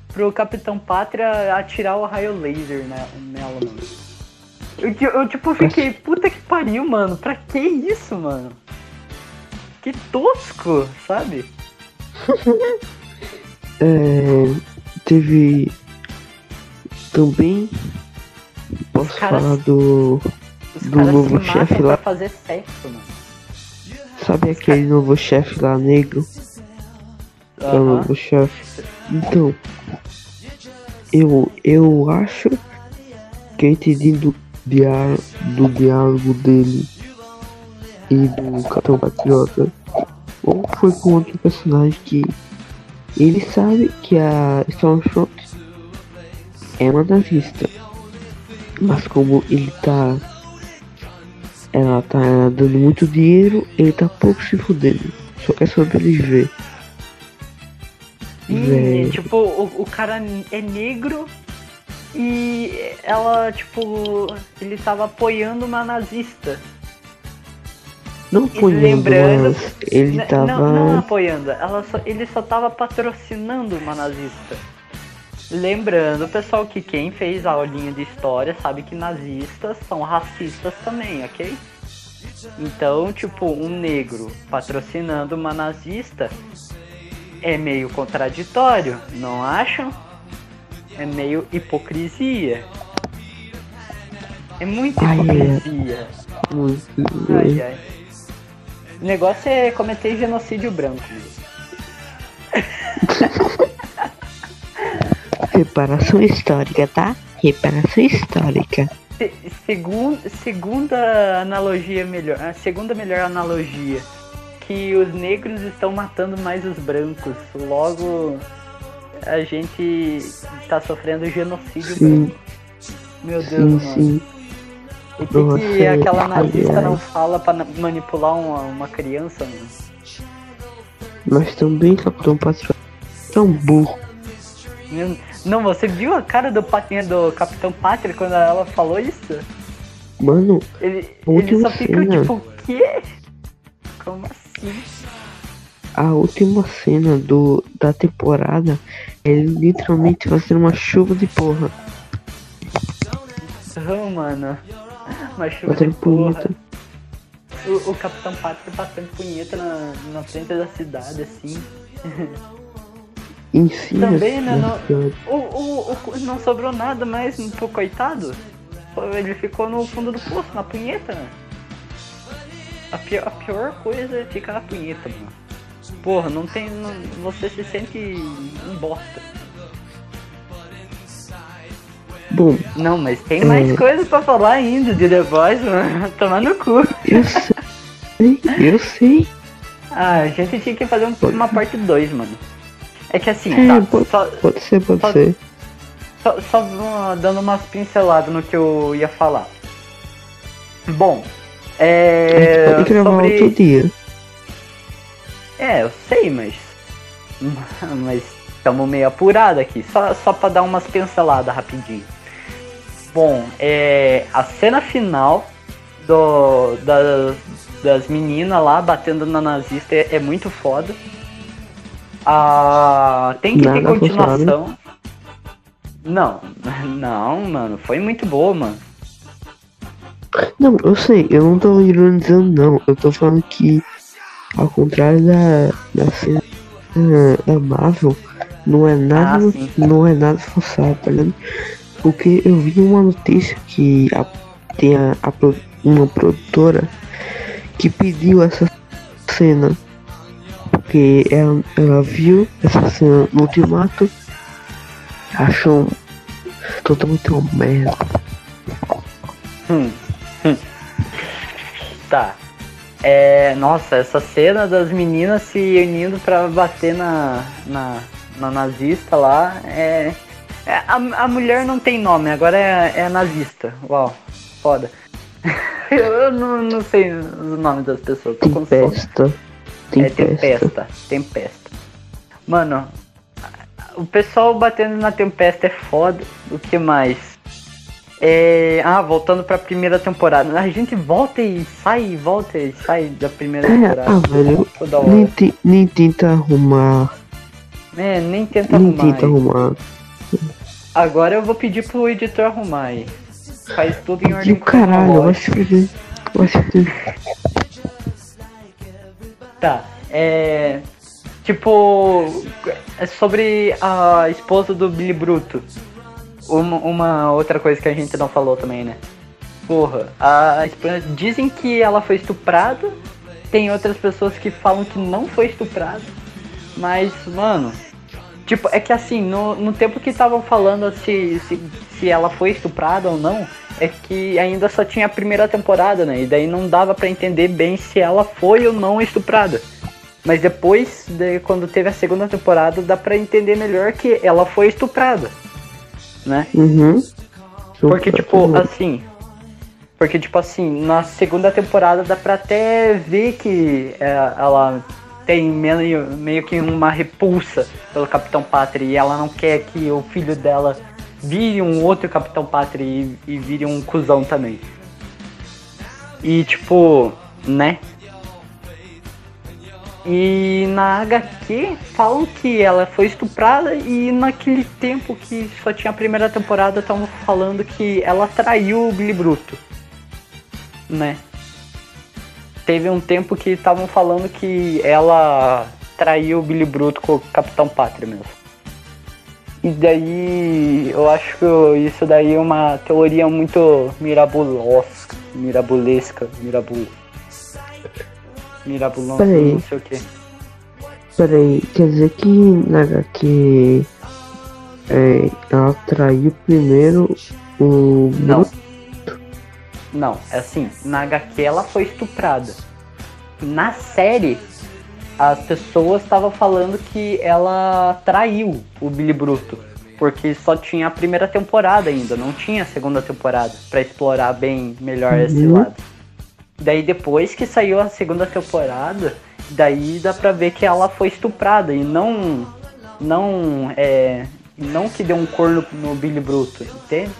pro Capitão Pátria atirar o raio laser né, nela, mano. Eu, eu, tipo, fiquei, puta que pariu, mano. Pra que isso, mano? Que tosco, sabe? é, teve também posso caras, falar do do novo chefe lá fazer sexo, mano. Sabe aquele novo chefe lá negro? Uh -huh. É o novo chefe. Então, eu eu acho que eu entendi do diá do diálogo dele e do Capitão Patriota, ou foi com outro personagem que ele sabe que a Stormfront uma nazista, mas como ele tá ela tá dando muito dinheiro, ele tá pouco se fudendo, só quer sobreviver. Sim, tipo, o, o cara é negro e ela, tipo, ele tava apoiando uma nazista. Não apoiando, lembrando, ele tava... Não, não apoiando, ela só, ele só tava patrocinando uma nazista. Lembrando, pessoal, que quem fez a aulinha de história sabe que nazistas são racistas também, ok? Então, tipo, um negro patrocinando uma nazista é meio contraditório, não acham? é meio hipocrisia. É muita hipocrisia. Ai, ai. O negócio é cometer genocídio branco. Reparação histórica, tá? Reparação histórica. Se, segun, segunda analogia melhor. A segunda melhor analogia. Que os negros estão matando mais os brancos. Logo a gente tá sofrendo genocídio sim. Meu Deus, sim. Sim. O que, que aquela nazista aliás. não fala pra manipular uma, uma criança, mano? Mas também, Capitão Patriota, tão burro. Não, você viu a cara do, do Capitão Pátria quando ela falou isso? Mano, ele, ele só fica tipo, o quê? Como assim? a última cena do, da temporada é literalmente fazendo uma chuva de porra. Oh, mano. Uma chuva de porra. O, o Capitão Pátria batendo punheta na, na frente da cidade, assim. Em cima. Também, né? Não, o, o, o, não sobrou nada mais pro coitado. Ele ficou no fundo do poço, na punheta, né? A pior, a pior coisa é ficar na punheta, mano. Porra, não tem. Não, você se sente um bosta. Bom. Não, mas tem mais é... coisas pra falar ainda de The Boys, mano. Tomar no cu. Eu sei. Eu sei. Ah, a gente tinha que fazer um, uma parte 2, mano. É que assim, é, tá, pode, só, pode ser, pode só, ser. Só, só dando umas pinceladas no que eu ia falar. Bom, é. A gente pode gravar sobre... outro dia. É, eu sei, mas. Mas estamos meio apurado aqui. Só, só pra dar umas pinceladas rapidinho. Bom, é. A cena final do, da, das meninas lá batendo na nazista é, é muito foda. Ah, tem que Nada ter continuação. Não, não, mano, foi muito boa, mano. Não, eu sei, eu não tô ironizando não. Eu tô falando que ao contrário da, da cena da Marvel, não é nada, ah, não é nada forçado, tá ligado? Porque eu vi uma notícia que a, tem a, a, uma produtora que pediu essa cena porque ela, ela viu essa cena no ultimato, achou totalmente uma merda. Hum, hum. Tá. É, nossa, essa cena das meninas se unindo pra bater na, na, na nazista lá é. é a, a mulher não tem nome, agora é, é nazista. Uau, foda. Eu não, não sei o nome das pessoas. Tô tempesta. Tempesta. É Tempesta. Tempesta. Mano, o pessoal batendo na Tempesta é foda. O que mais? É... Ah, voltando pra primeira temporada. A gente volta e sai, volta e sai da primeira é, temporada. Ah, velho. Nem, te, nem tenta arrumar. É, nem tenta nem arrumar. Tenta arrumar. Agora eu vou pedir pro editor arrumar aí. Faz tudo em ordem. Que caralho, vai se fuder. Vai se fuder. Tá, é. Tipo. É sobre a esposa do Billy Bruto. Uma, uma outra coisa que a gente não falou também, né? Porra, a. Dizem que ela foi estuprada. Tem outras pessoas que falam que não foi estuprada. Mas, mano, Tipo, é que assim, no, no tempo que estavam falando se, se, se ela foi estuprada ou não, é que ainda só tinha a primeira temporada, né? E daí não dava para entender bem se ela foi ou não estuprada. Mas depois, de, quando teve a segunda temporada, dá pra entender melhor que ela foi estuprada. Né? Uhum. Porque, tipo, assim. Porque, tipo assim, na segunda temporada dá pra até ver que é, ela tem meio, meio que uma repulsa pelo Capitão Pátria e ela não quer que o filho dela vire um outro Capitão Pátria e, e vire um cuzão também. E tipo, né? E na HQ falam que ela foi estuprada e naquele tempo que só tinha a primeira temporada estavam falando que ela traiu o Billy Bruto. Né? teve um tempo que estavam falando que ela traiu o Billy Bruto com o Capitão Pátria mesmo. E daí eu acho que isso daí é uma teoria muito mirabulosca, mirabulesca, mirabul. Mirabulosca, não sei o que. Peraí, quer dizer que na HQ é, ela traiu primeiro o Não. Não, é assim, na HQ ela foi estuprada. Na série, as pessoas estavam falando que ela traiu o Billy Bruto. Porque só tinha a primeira temporada ainda, não tinha a segunda temporada para explorar bem melhor uhum. esse lado. Daí depois que saiu a segunda temporada, daí dá pra ver que ela foi estuprada e não. Não é. Não que deu um corno no Billy Bruto, entende?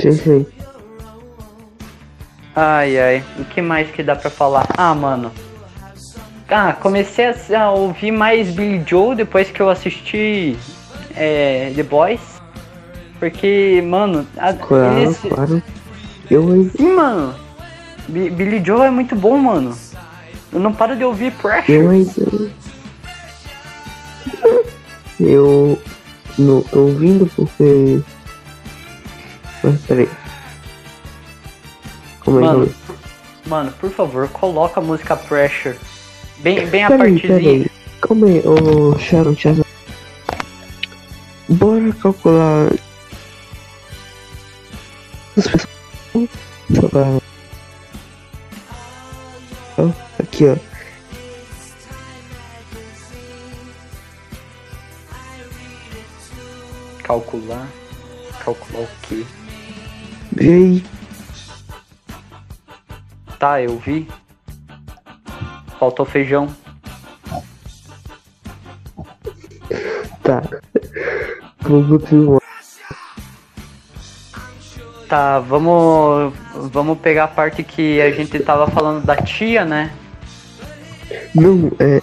Sim, sim. Ai, ai. O que mais que dá pra falar? Ah, mano. Ah, comecei a, ouvir mais Billy Joe depois que eu assisti é, The Boys. Porque, mano, a, claro, eles... claro. Eu... Sim, mano. B Billy Joe é muito bom, mano. Eu não paro de ouvir Pressure. Eu. Eu não tô ouvindo porque... Mas peraí. Como é mano, é mano, por favor, coloca a música Pressure. Bem, bem a partezinha. Peraí. Calma aí, ô Sharon, Sharon. Bora calcular. Aqui, ó. Calcular? Calcular o quê? E aí? Tá, eu vi. Faltou feijão. Tá. Vamos continuar. Tá, vamos. Vamos pegar a parte que a gente tava falando da tia, né? Não, é.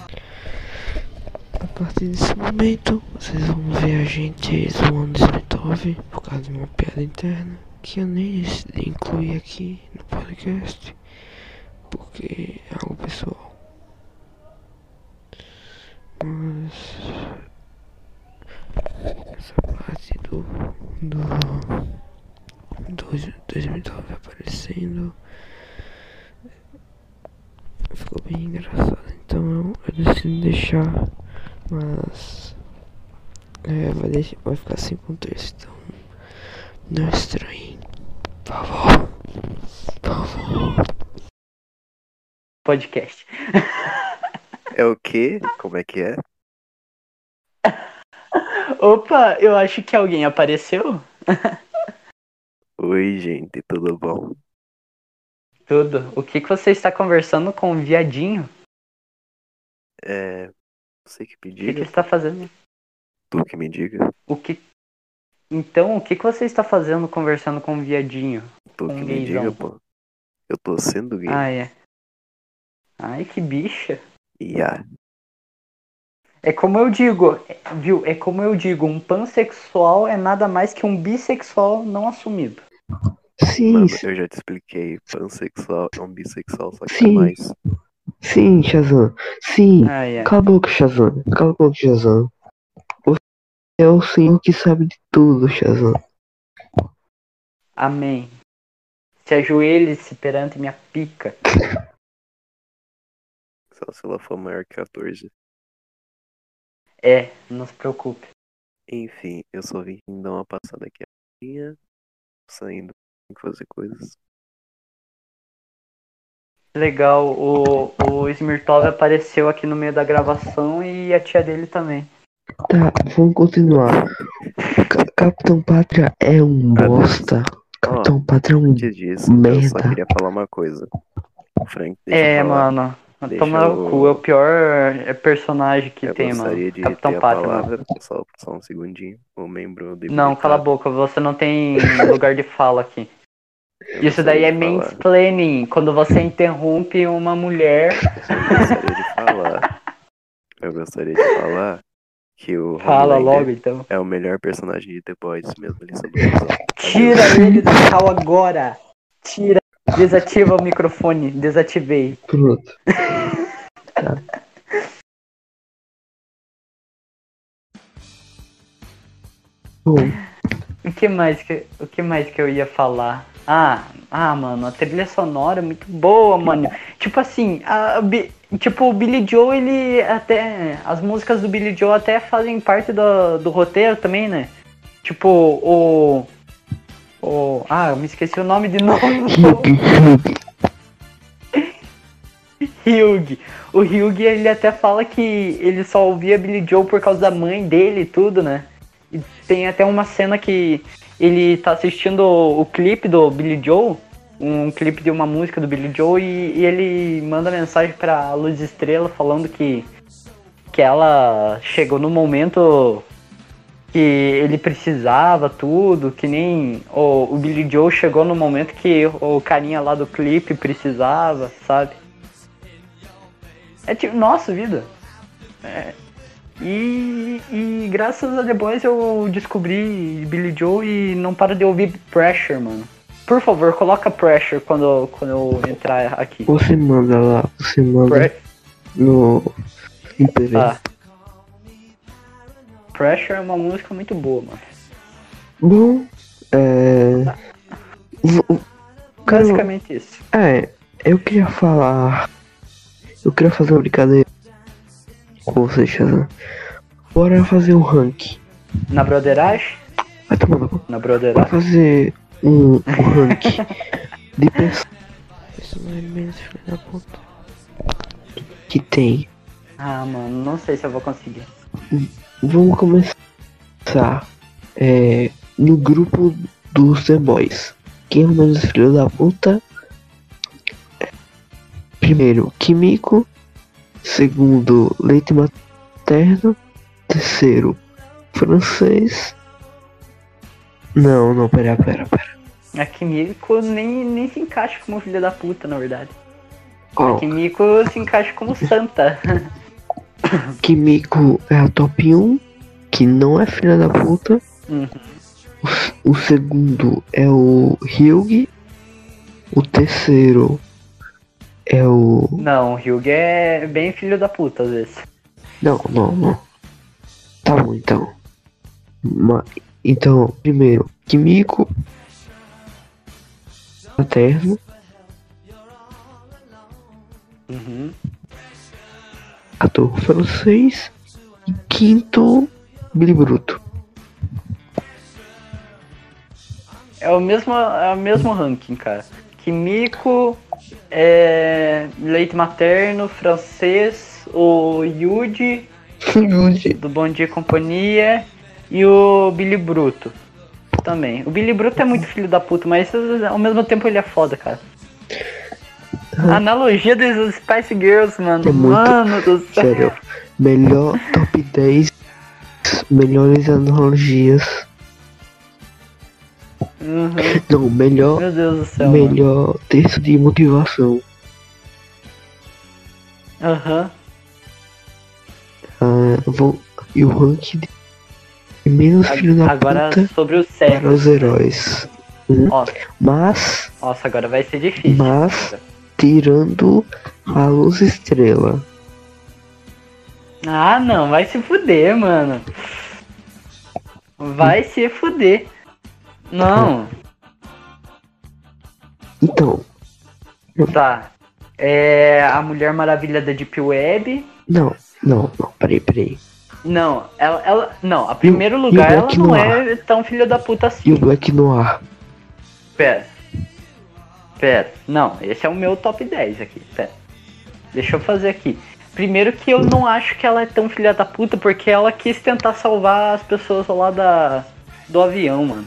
A partir desse momento, vocês vão ver a gente zoando Smitov por causa de uma piada interna que eu nem incluir aqui no podcast porque é algo pessoal. Mas essa parte do do, do 2009 aparecendo ficou bem engraçado. Então eu, eu se deixar, mas é, vai, deixar, vai ficar sem contexto, então não estranho. Por favor, por favor. Podcast. É o quê? Como é que é? Opa, eu acho que alguém apareceu. Oi, gente, tudo bom? Tudo. O que, que você está conversando com o viadinho? É. Você que me O que, que diga? está fazendo? Tu que me diga? O que. Então, o que, que você está fazendo conversando com o viadinho? Tu que me gaysão. diga, pô. Eu tô sendo gay. Ah, é. Ai, que bicha. E ah, É como eu digo, é- viu? É como eu digo, um pansexual é nada mais que um bissexual não assumido. Sim, mano, sim, eu já te expliquei. Pansexual é um bissexual, só que Sim. é mais. sim, Shazam. Sim, Ah, é. cala a boca, Shazam. Cala a boca, Shazam. Você é o senhor que sabe de tudo, Shazam. Amém. Se ajoelhe-se perante minha pica. Só se ela for maior que 14. É, não se preocupe. Enfim, eu só vim dar uma passada aqui. Minha, saindo, tem que fazer coisas. Legal, o, o Smirtov apareceu aqui no meio da gravação e a tia dele também. Tá, vamos continuar. Ca- Capitão Pátria é um Ah, bosta. Capitão Pátria é um. Antes disso, eu só Merda. queria falar uma coisa. Frank, deixa É, eu falar. mano. Deixa eu- no cu, é o pior é, personagem que Eu tem, mano. de Capitão ter Pátria, mano. só, só um segundinho. O membro Não, cala a boca, você não tem lugar de fala aqui. Eu Isso daí é falar. mansplaining, quando você interrompe uma mulher. Eu gostaria de falar. Eu gostaria de falar que o Fala Homelander logo então. é o melhor personagem de The Boys mesmo visão. Tira ele do cal agora! Tira! Desativa o microfone, desativei. Pronto. O que mais que, o que mais que eu ia falar? Ah, ah, mano, a trilha sonora é muito boa, mano. Tipo assim, a, a tipo o Billy Joe, ele até as músicas do Billy Joe até fazem parte do, do roteiro também, né? Tipo o o ah, eu me esqueci o nome de novo. Hugh. O Hugh, ele até fala que ele só ouvia Billy Joe por causa da mãe dele e tudo, né? E tem até uma cena que ele tá assistindo o, o clipe do Billy Joe, um clipe de uma música do Billy Joe, e, e ele manda mensagem pra Luz Estrela falando que, que ela chegou no momento que ele precisava tudo, que nem o, o Billy Joe chegou no momento que o carinha lá do clipe precisava, sabe? É tipo, nossa vida. É. E, e graças a The Boys eu descobri Billy Joe e não para de ouvir Pressure, mano. Por favor, coloca Pressure quando, quando eu entrar aqui. Você manda lá, você manda Pre- no. no. Ah. Pressure é uma música muito boa, mano. Bom, é. Cara, Basicamente isso. é, eu queria falar. Eu queria fazer uma brincadeira com você, Shazam. Bora fazer um ranking. Na broderagem? Vai tomar no cu. Na Bora broderagem. fazer um, um ranking de pessoas. Puta. Que tem. Ah, mano, não sei se eu vou conseguir. Vamos começar é, no grupo dos The Boys. Quem é o menos filho da puta? Primeiro, Kimiko. Segundo, leite materno. Terceiro, francês. Não, não, pera, pera, pera. A Kimiko nem, nem se encaixa como filha da puta, na verdade. Ó, A Kimiko se encaixa como santa. Kimiko é a top 1, que não é filha da puta. Uhum. O segundo é o Hyugi. O terceiro é o. Não, o Hyuga é bem filho da puta às vezes. Não, não, não. Tá bom, então. Ma- Então, primeiro, Kimiko. Materno. Uhum. Ator francês. E quinto, Billy Bruto. É o mesmo, é o mesmo ranking, cara. Kimiko, é, leite materno, francês, o Yuji, Yuji. do Bom Dia e Companhia, e o Billy Bruto também. O Billy Bruto é muito filho da puta, mas ao mesmo tempo ele é foda, cara. A analogia dos Spice Girls, mano. É muito- Mano do céu. Sério. Melhor top 10 melhores analogias. Uhum. Não, melhor, Meu Deus do céu. mano. melhor texto de motivação. Aham. Ah, vou, e o ranking de menos filho da Agora puta sobre o para os heróis. Ó, Mas, nossa, agora vai ser difícil. Mas- tirando a luz estrela. Ah, não, vai se fuder, mano. Vai se fuder. Não, Então, tá. É a Mulher Maravilha da Deep Web. não, não, não, peraí, peraí. Não, ela, ela. Não, a primeiro e o lugar ela não Noir? é tão filha da puta E assim. o Black Noir? Pera. Pera. Não, esse é o meu top 10 aqui. Pera. Deixa eu fazer aqui. Primeiro que eu não acho que ela é tão filha da puta, porque ela quis tentar salvar as pessoas lá da, do avião, mano.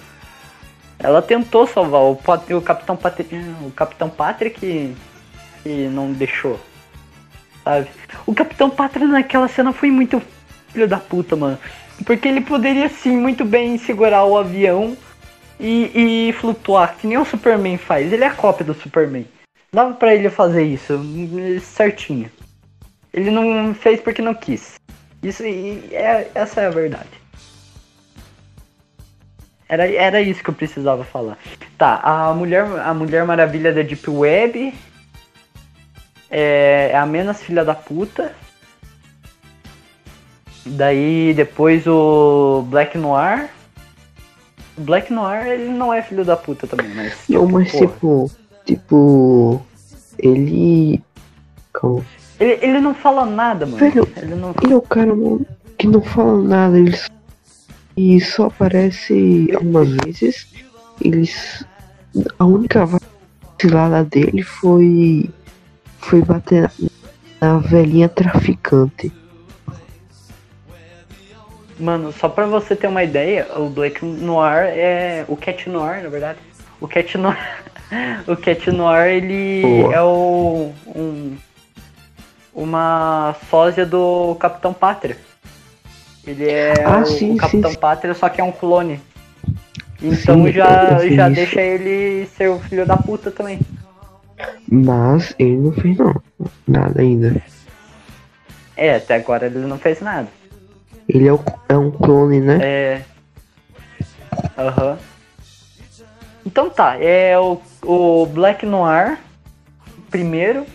Ela tentou salvar o, o Capitão Patrick. O Capitão Patrick não deixou. Sabe? O Capitão Patrick naquela cena foi muito filho da puta, mano. Porque ele poderia sim muito bem segurar o avião e, e flutuar, que nem o Superman faz. Ele é a cópia do Superman. Dava pra ele fazer isso certinho. Ele não fez porque não quis. Isso é, essa é a verdade. Era, era isso que eu precisava falar. Tá, a mulher, a mulher maravilha da Deep Web é, é a menos filha da puta. Daí depois o Black Noir. Black Noir ele não é filho da puta também, mas. Não, mas porra. tipo, tipo, ele. Calma. Ele, ele não fala nada, mano. Velho, Ele não. Ele é o cara mano, que não fala nada, ele só- e só aparece algumas vezes. Eles. A única vacilada dele foi. Foi bater na velhinha traficante. Mano, só pra você ter uma ideia, o Black Noir é. O Cat Noir, na verdade. O Cat Noir. o Cat Noir, ele Boa. é o. Um, uma sósia do Capitão Pátria. Ele é Ah, o, sim, o Capitão sim. Pátria, só que é um clone. Então Sim, já, já isso. deixa ele ser o filho da puta também. Mas ele não fez não. Nada ainda. É, até agora ele não fez nada. Ele é, o- é um clone, né? É. Aham. Então tá, é o, o Black Noir, primeiro.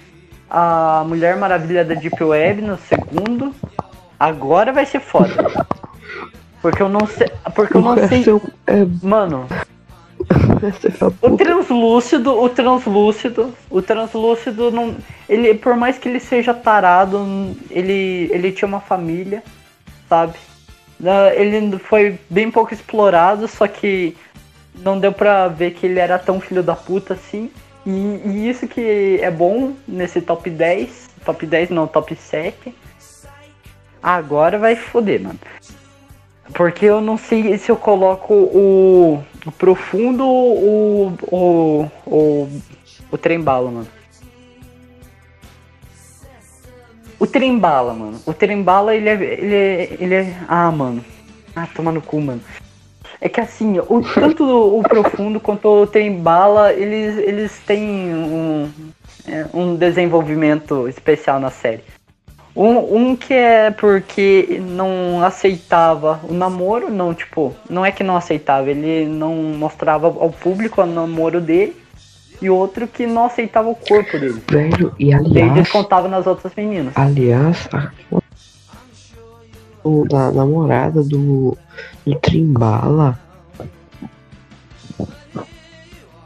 A Mulher Maravilha da Deep Web no segundo. Agora vai ser foda. Porque eu não sei. Porque eu não sei. é, Mano, o translúcido, o translúcido, o translúcido não. Ele, por mais que ele seja tarado, ele, ele tinha uma família, sabe? Ele foi bem pouco explorado, só que não deu pra ver que ele era tão filho da puta assim. E, e isso que é bom nesse top 10. Top 10 não, top 7. Agora vai foder, mano. Porque eu não sei se eu coloco o, o profundo ou o, o, o, o trem bala, mano. O trem bala, mano. O trem bala, ele é, ele é. Ele é. Ah, mano. Ah, toma no cu, mano. É que assim, o, tanto o profundo quanto o trem bala, eles, eles têm um, é, um desenvolvimento especial na série. Um, um que é porque não aceitava o namoro, não, tipo, não é que não aceitava, ele não mostrava ao público o namoro dele. E outro que não aceitava o corpo dele. Velho, e Daí ele aliás, contava nas outras meninas. aliás, a, o, da namorada do, do Trimbala.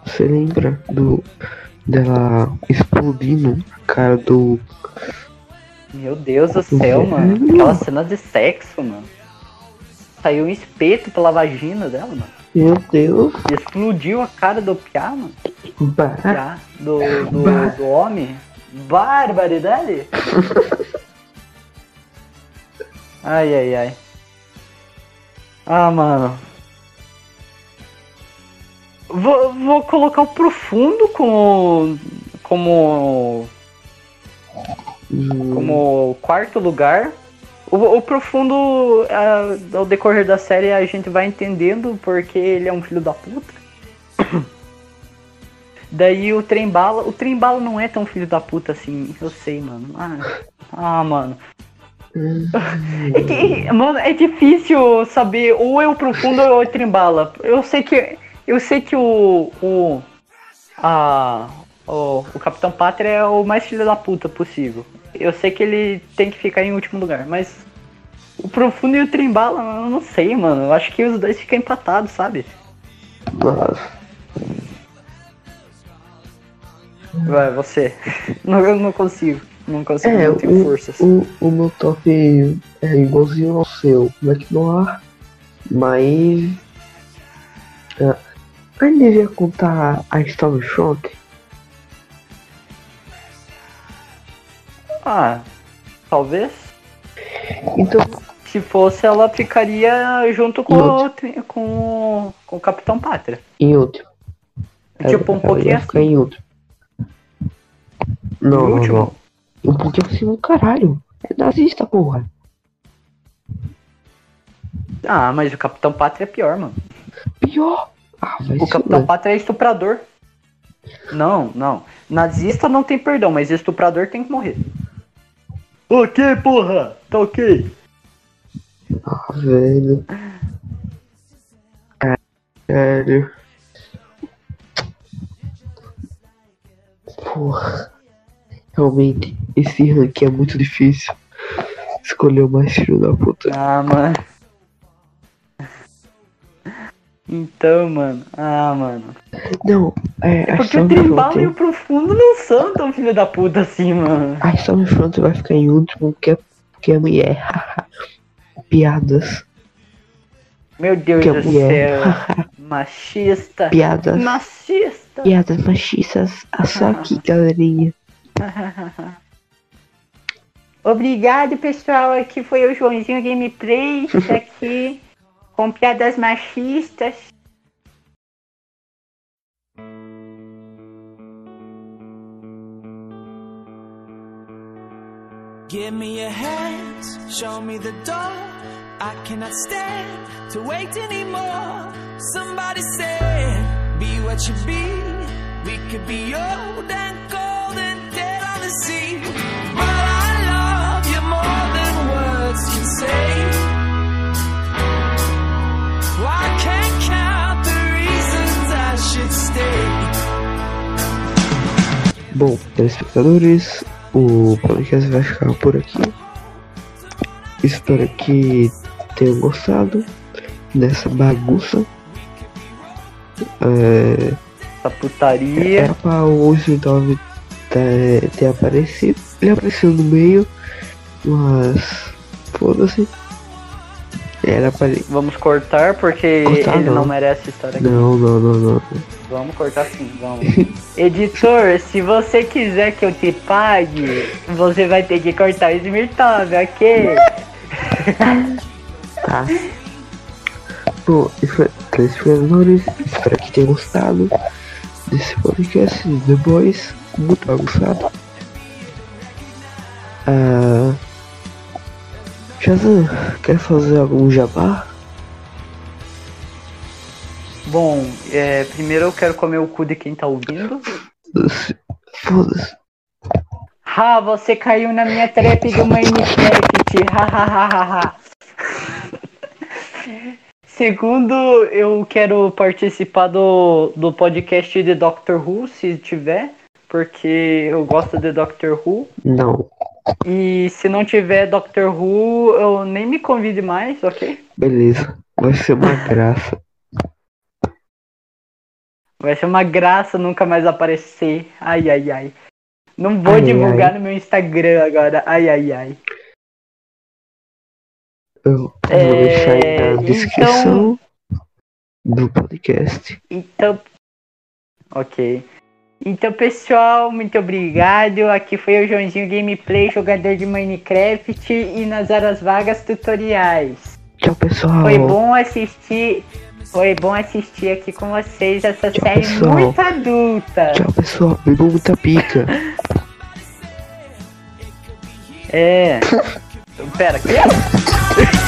Você lembra do dela explodindo a cara do Meu Deus do céu, mano. Aquela cena de sexo, mano. Saiu um espeto pela vagina dela, mano. Meu Deus. Explodiu a cara do piá, mano. Bah. Piá, do, do, do homem. Barbaridade. Ai, ai, ai. Ah, mano. Vou, vou colocar o profundo como. como. Hum, como quarto lugar. O, o profundo, ah, ao decorrer da série, a gente vai entendendo porque ele é um filho da puta. Daí o trem bala. O trem bala não é tão filho da puta assim, eu sei, mano. Ah, ah mano. É que, mano, é difícil saber ou é o profundo ou é o trembala. Eu sei que. Eu sei que o. o a, o, o Capitão Pátria é o mais filho da puta possível. Eu sei que ele tem que ficar em último lugar, mas. O profundo e o trembala, eu não sei, mano. Eu acho que os dois ficam empatados, sabe? Nossa. Vai, você. Não, eu não consigo. Não consigo, É, não tenho o, forças. o, o meu top é igualzinho ao seu, Noir, mas. É, eu devia contar a Stormfront. Ah, talvez. Então, Se fosse, ela ficaria junto com, o, com, o- com o Capitão Pátria. em outro. Tipo, um Ela pouquinho assim. em outro. Não, não, último? não. Um pouquinho acima do caralho. É nazista, porra. Ah, mas o Capitão Pátria é pior, mano. Pior. Ah, vai O Capitão fuder. Pátria é estuprador. Não, não. Nazista não tem perdão, mas estuprador tem que morrer. Ok, porra! Tá ok. Ah, velho. Sério. Porra. Realmente, esse ranking é muito difícil. Escolher o mais filho da puta. Ah, mano. Então, mano. Ah, mano. Não, é. É a porque o Trimbala e o. Profundo não são tão filho da puta assim, mano. A Stormfront vai ficar em último porque é, porque é mulher. Piadas. Meu Deus do céu. Machista. Piadas. Machista. Piadas machistas. Só aqui, galerinha. Obrigado, pessoal. Aqui foi o Joãozinho Gameplay. Aqui com piadas machistas. Give me your hands, show me the door. I cannot stand to wait anymore. Somebody said, be what you be. We could be old and cold and dead on the sea. But I love you more than words can say. Bom, telespectadores, o podcast vai ficar por aqui. Espero que tenham gostado dessa bagunça. É, Essa putaria. era pra o 89 ter, ter aparecido. Ele apareceu no meio, mas foda-se. Era pra ele. Vamos cortar porque Cortar ele não. não. merece estar aqui. Não, não, não, não. Vamos cortar sim, vamos. Editor, se você quiser que eu te pague, você vai ter que cortar esse Mirtov, ok? Tá. Bom, isso foi telespectadores. Espero que tenham gostado desse podcast The Boys. Muito bagunçado. Ah, Shazam, quer fazer algum jabá? Bom, é, primeiro eu quero comer o cu de quem tá ouvindo. Foda-se. Ah, você caiu na minha trap do Minecraft. Ha, ha, ha, ha. Segundo, eu quero participar do, do podcast de Doctor Who, se tiver, porque eu gosto de Doctor Who. Não. E se não tiver Doctor Who, eu nem me convide mais, ok? Beleza. Vai ser uma graça. Vai ser uma graça nunca mais aparecer. Ai, ai, ai. Não vou Ai, divulgar ai. no meu Instagram agora. Ai, ai, ai. Eu vou É, deixar aí na então- descrição do podcast. Então. Ok. Então, pessoal, muito obrigado. Aqui foi o Joãozinho Gameplay, jogador de Minecraft e nas horas vagas tutoriais. Tchau, pessoal. Foi bom assistir. Foi bom assistir aqui com vocês essa Tchau, série pessoal. muito adulta. Tchau, pessoal. Muita pica. É. Pera, que?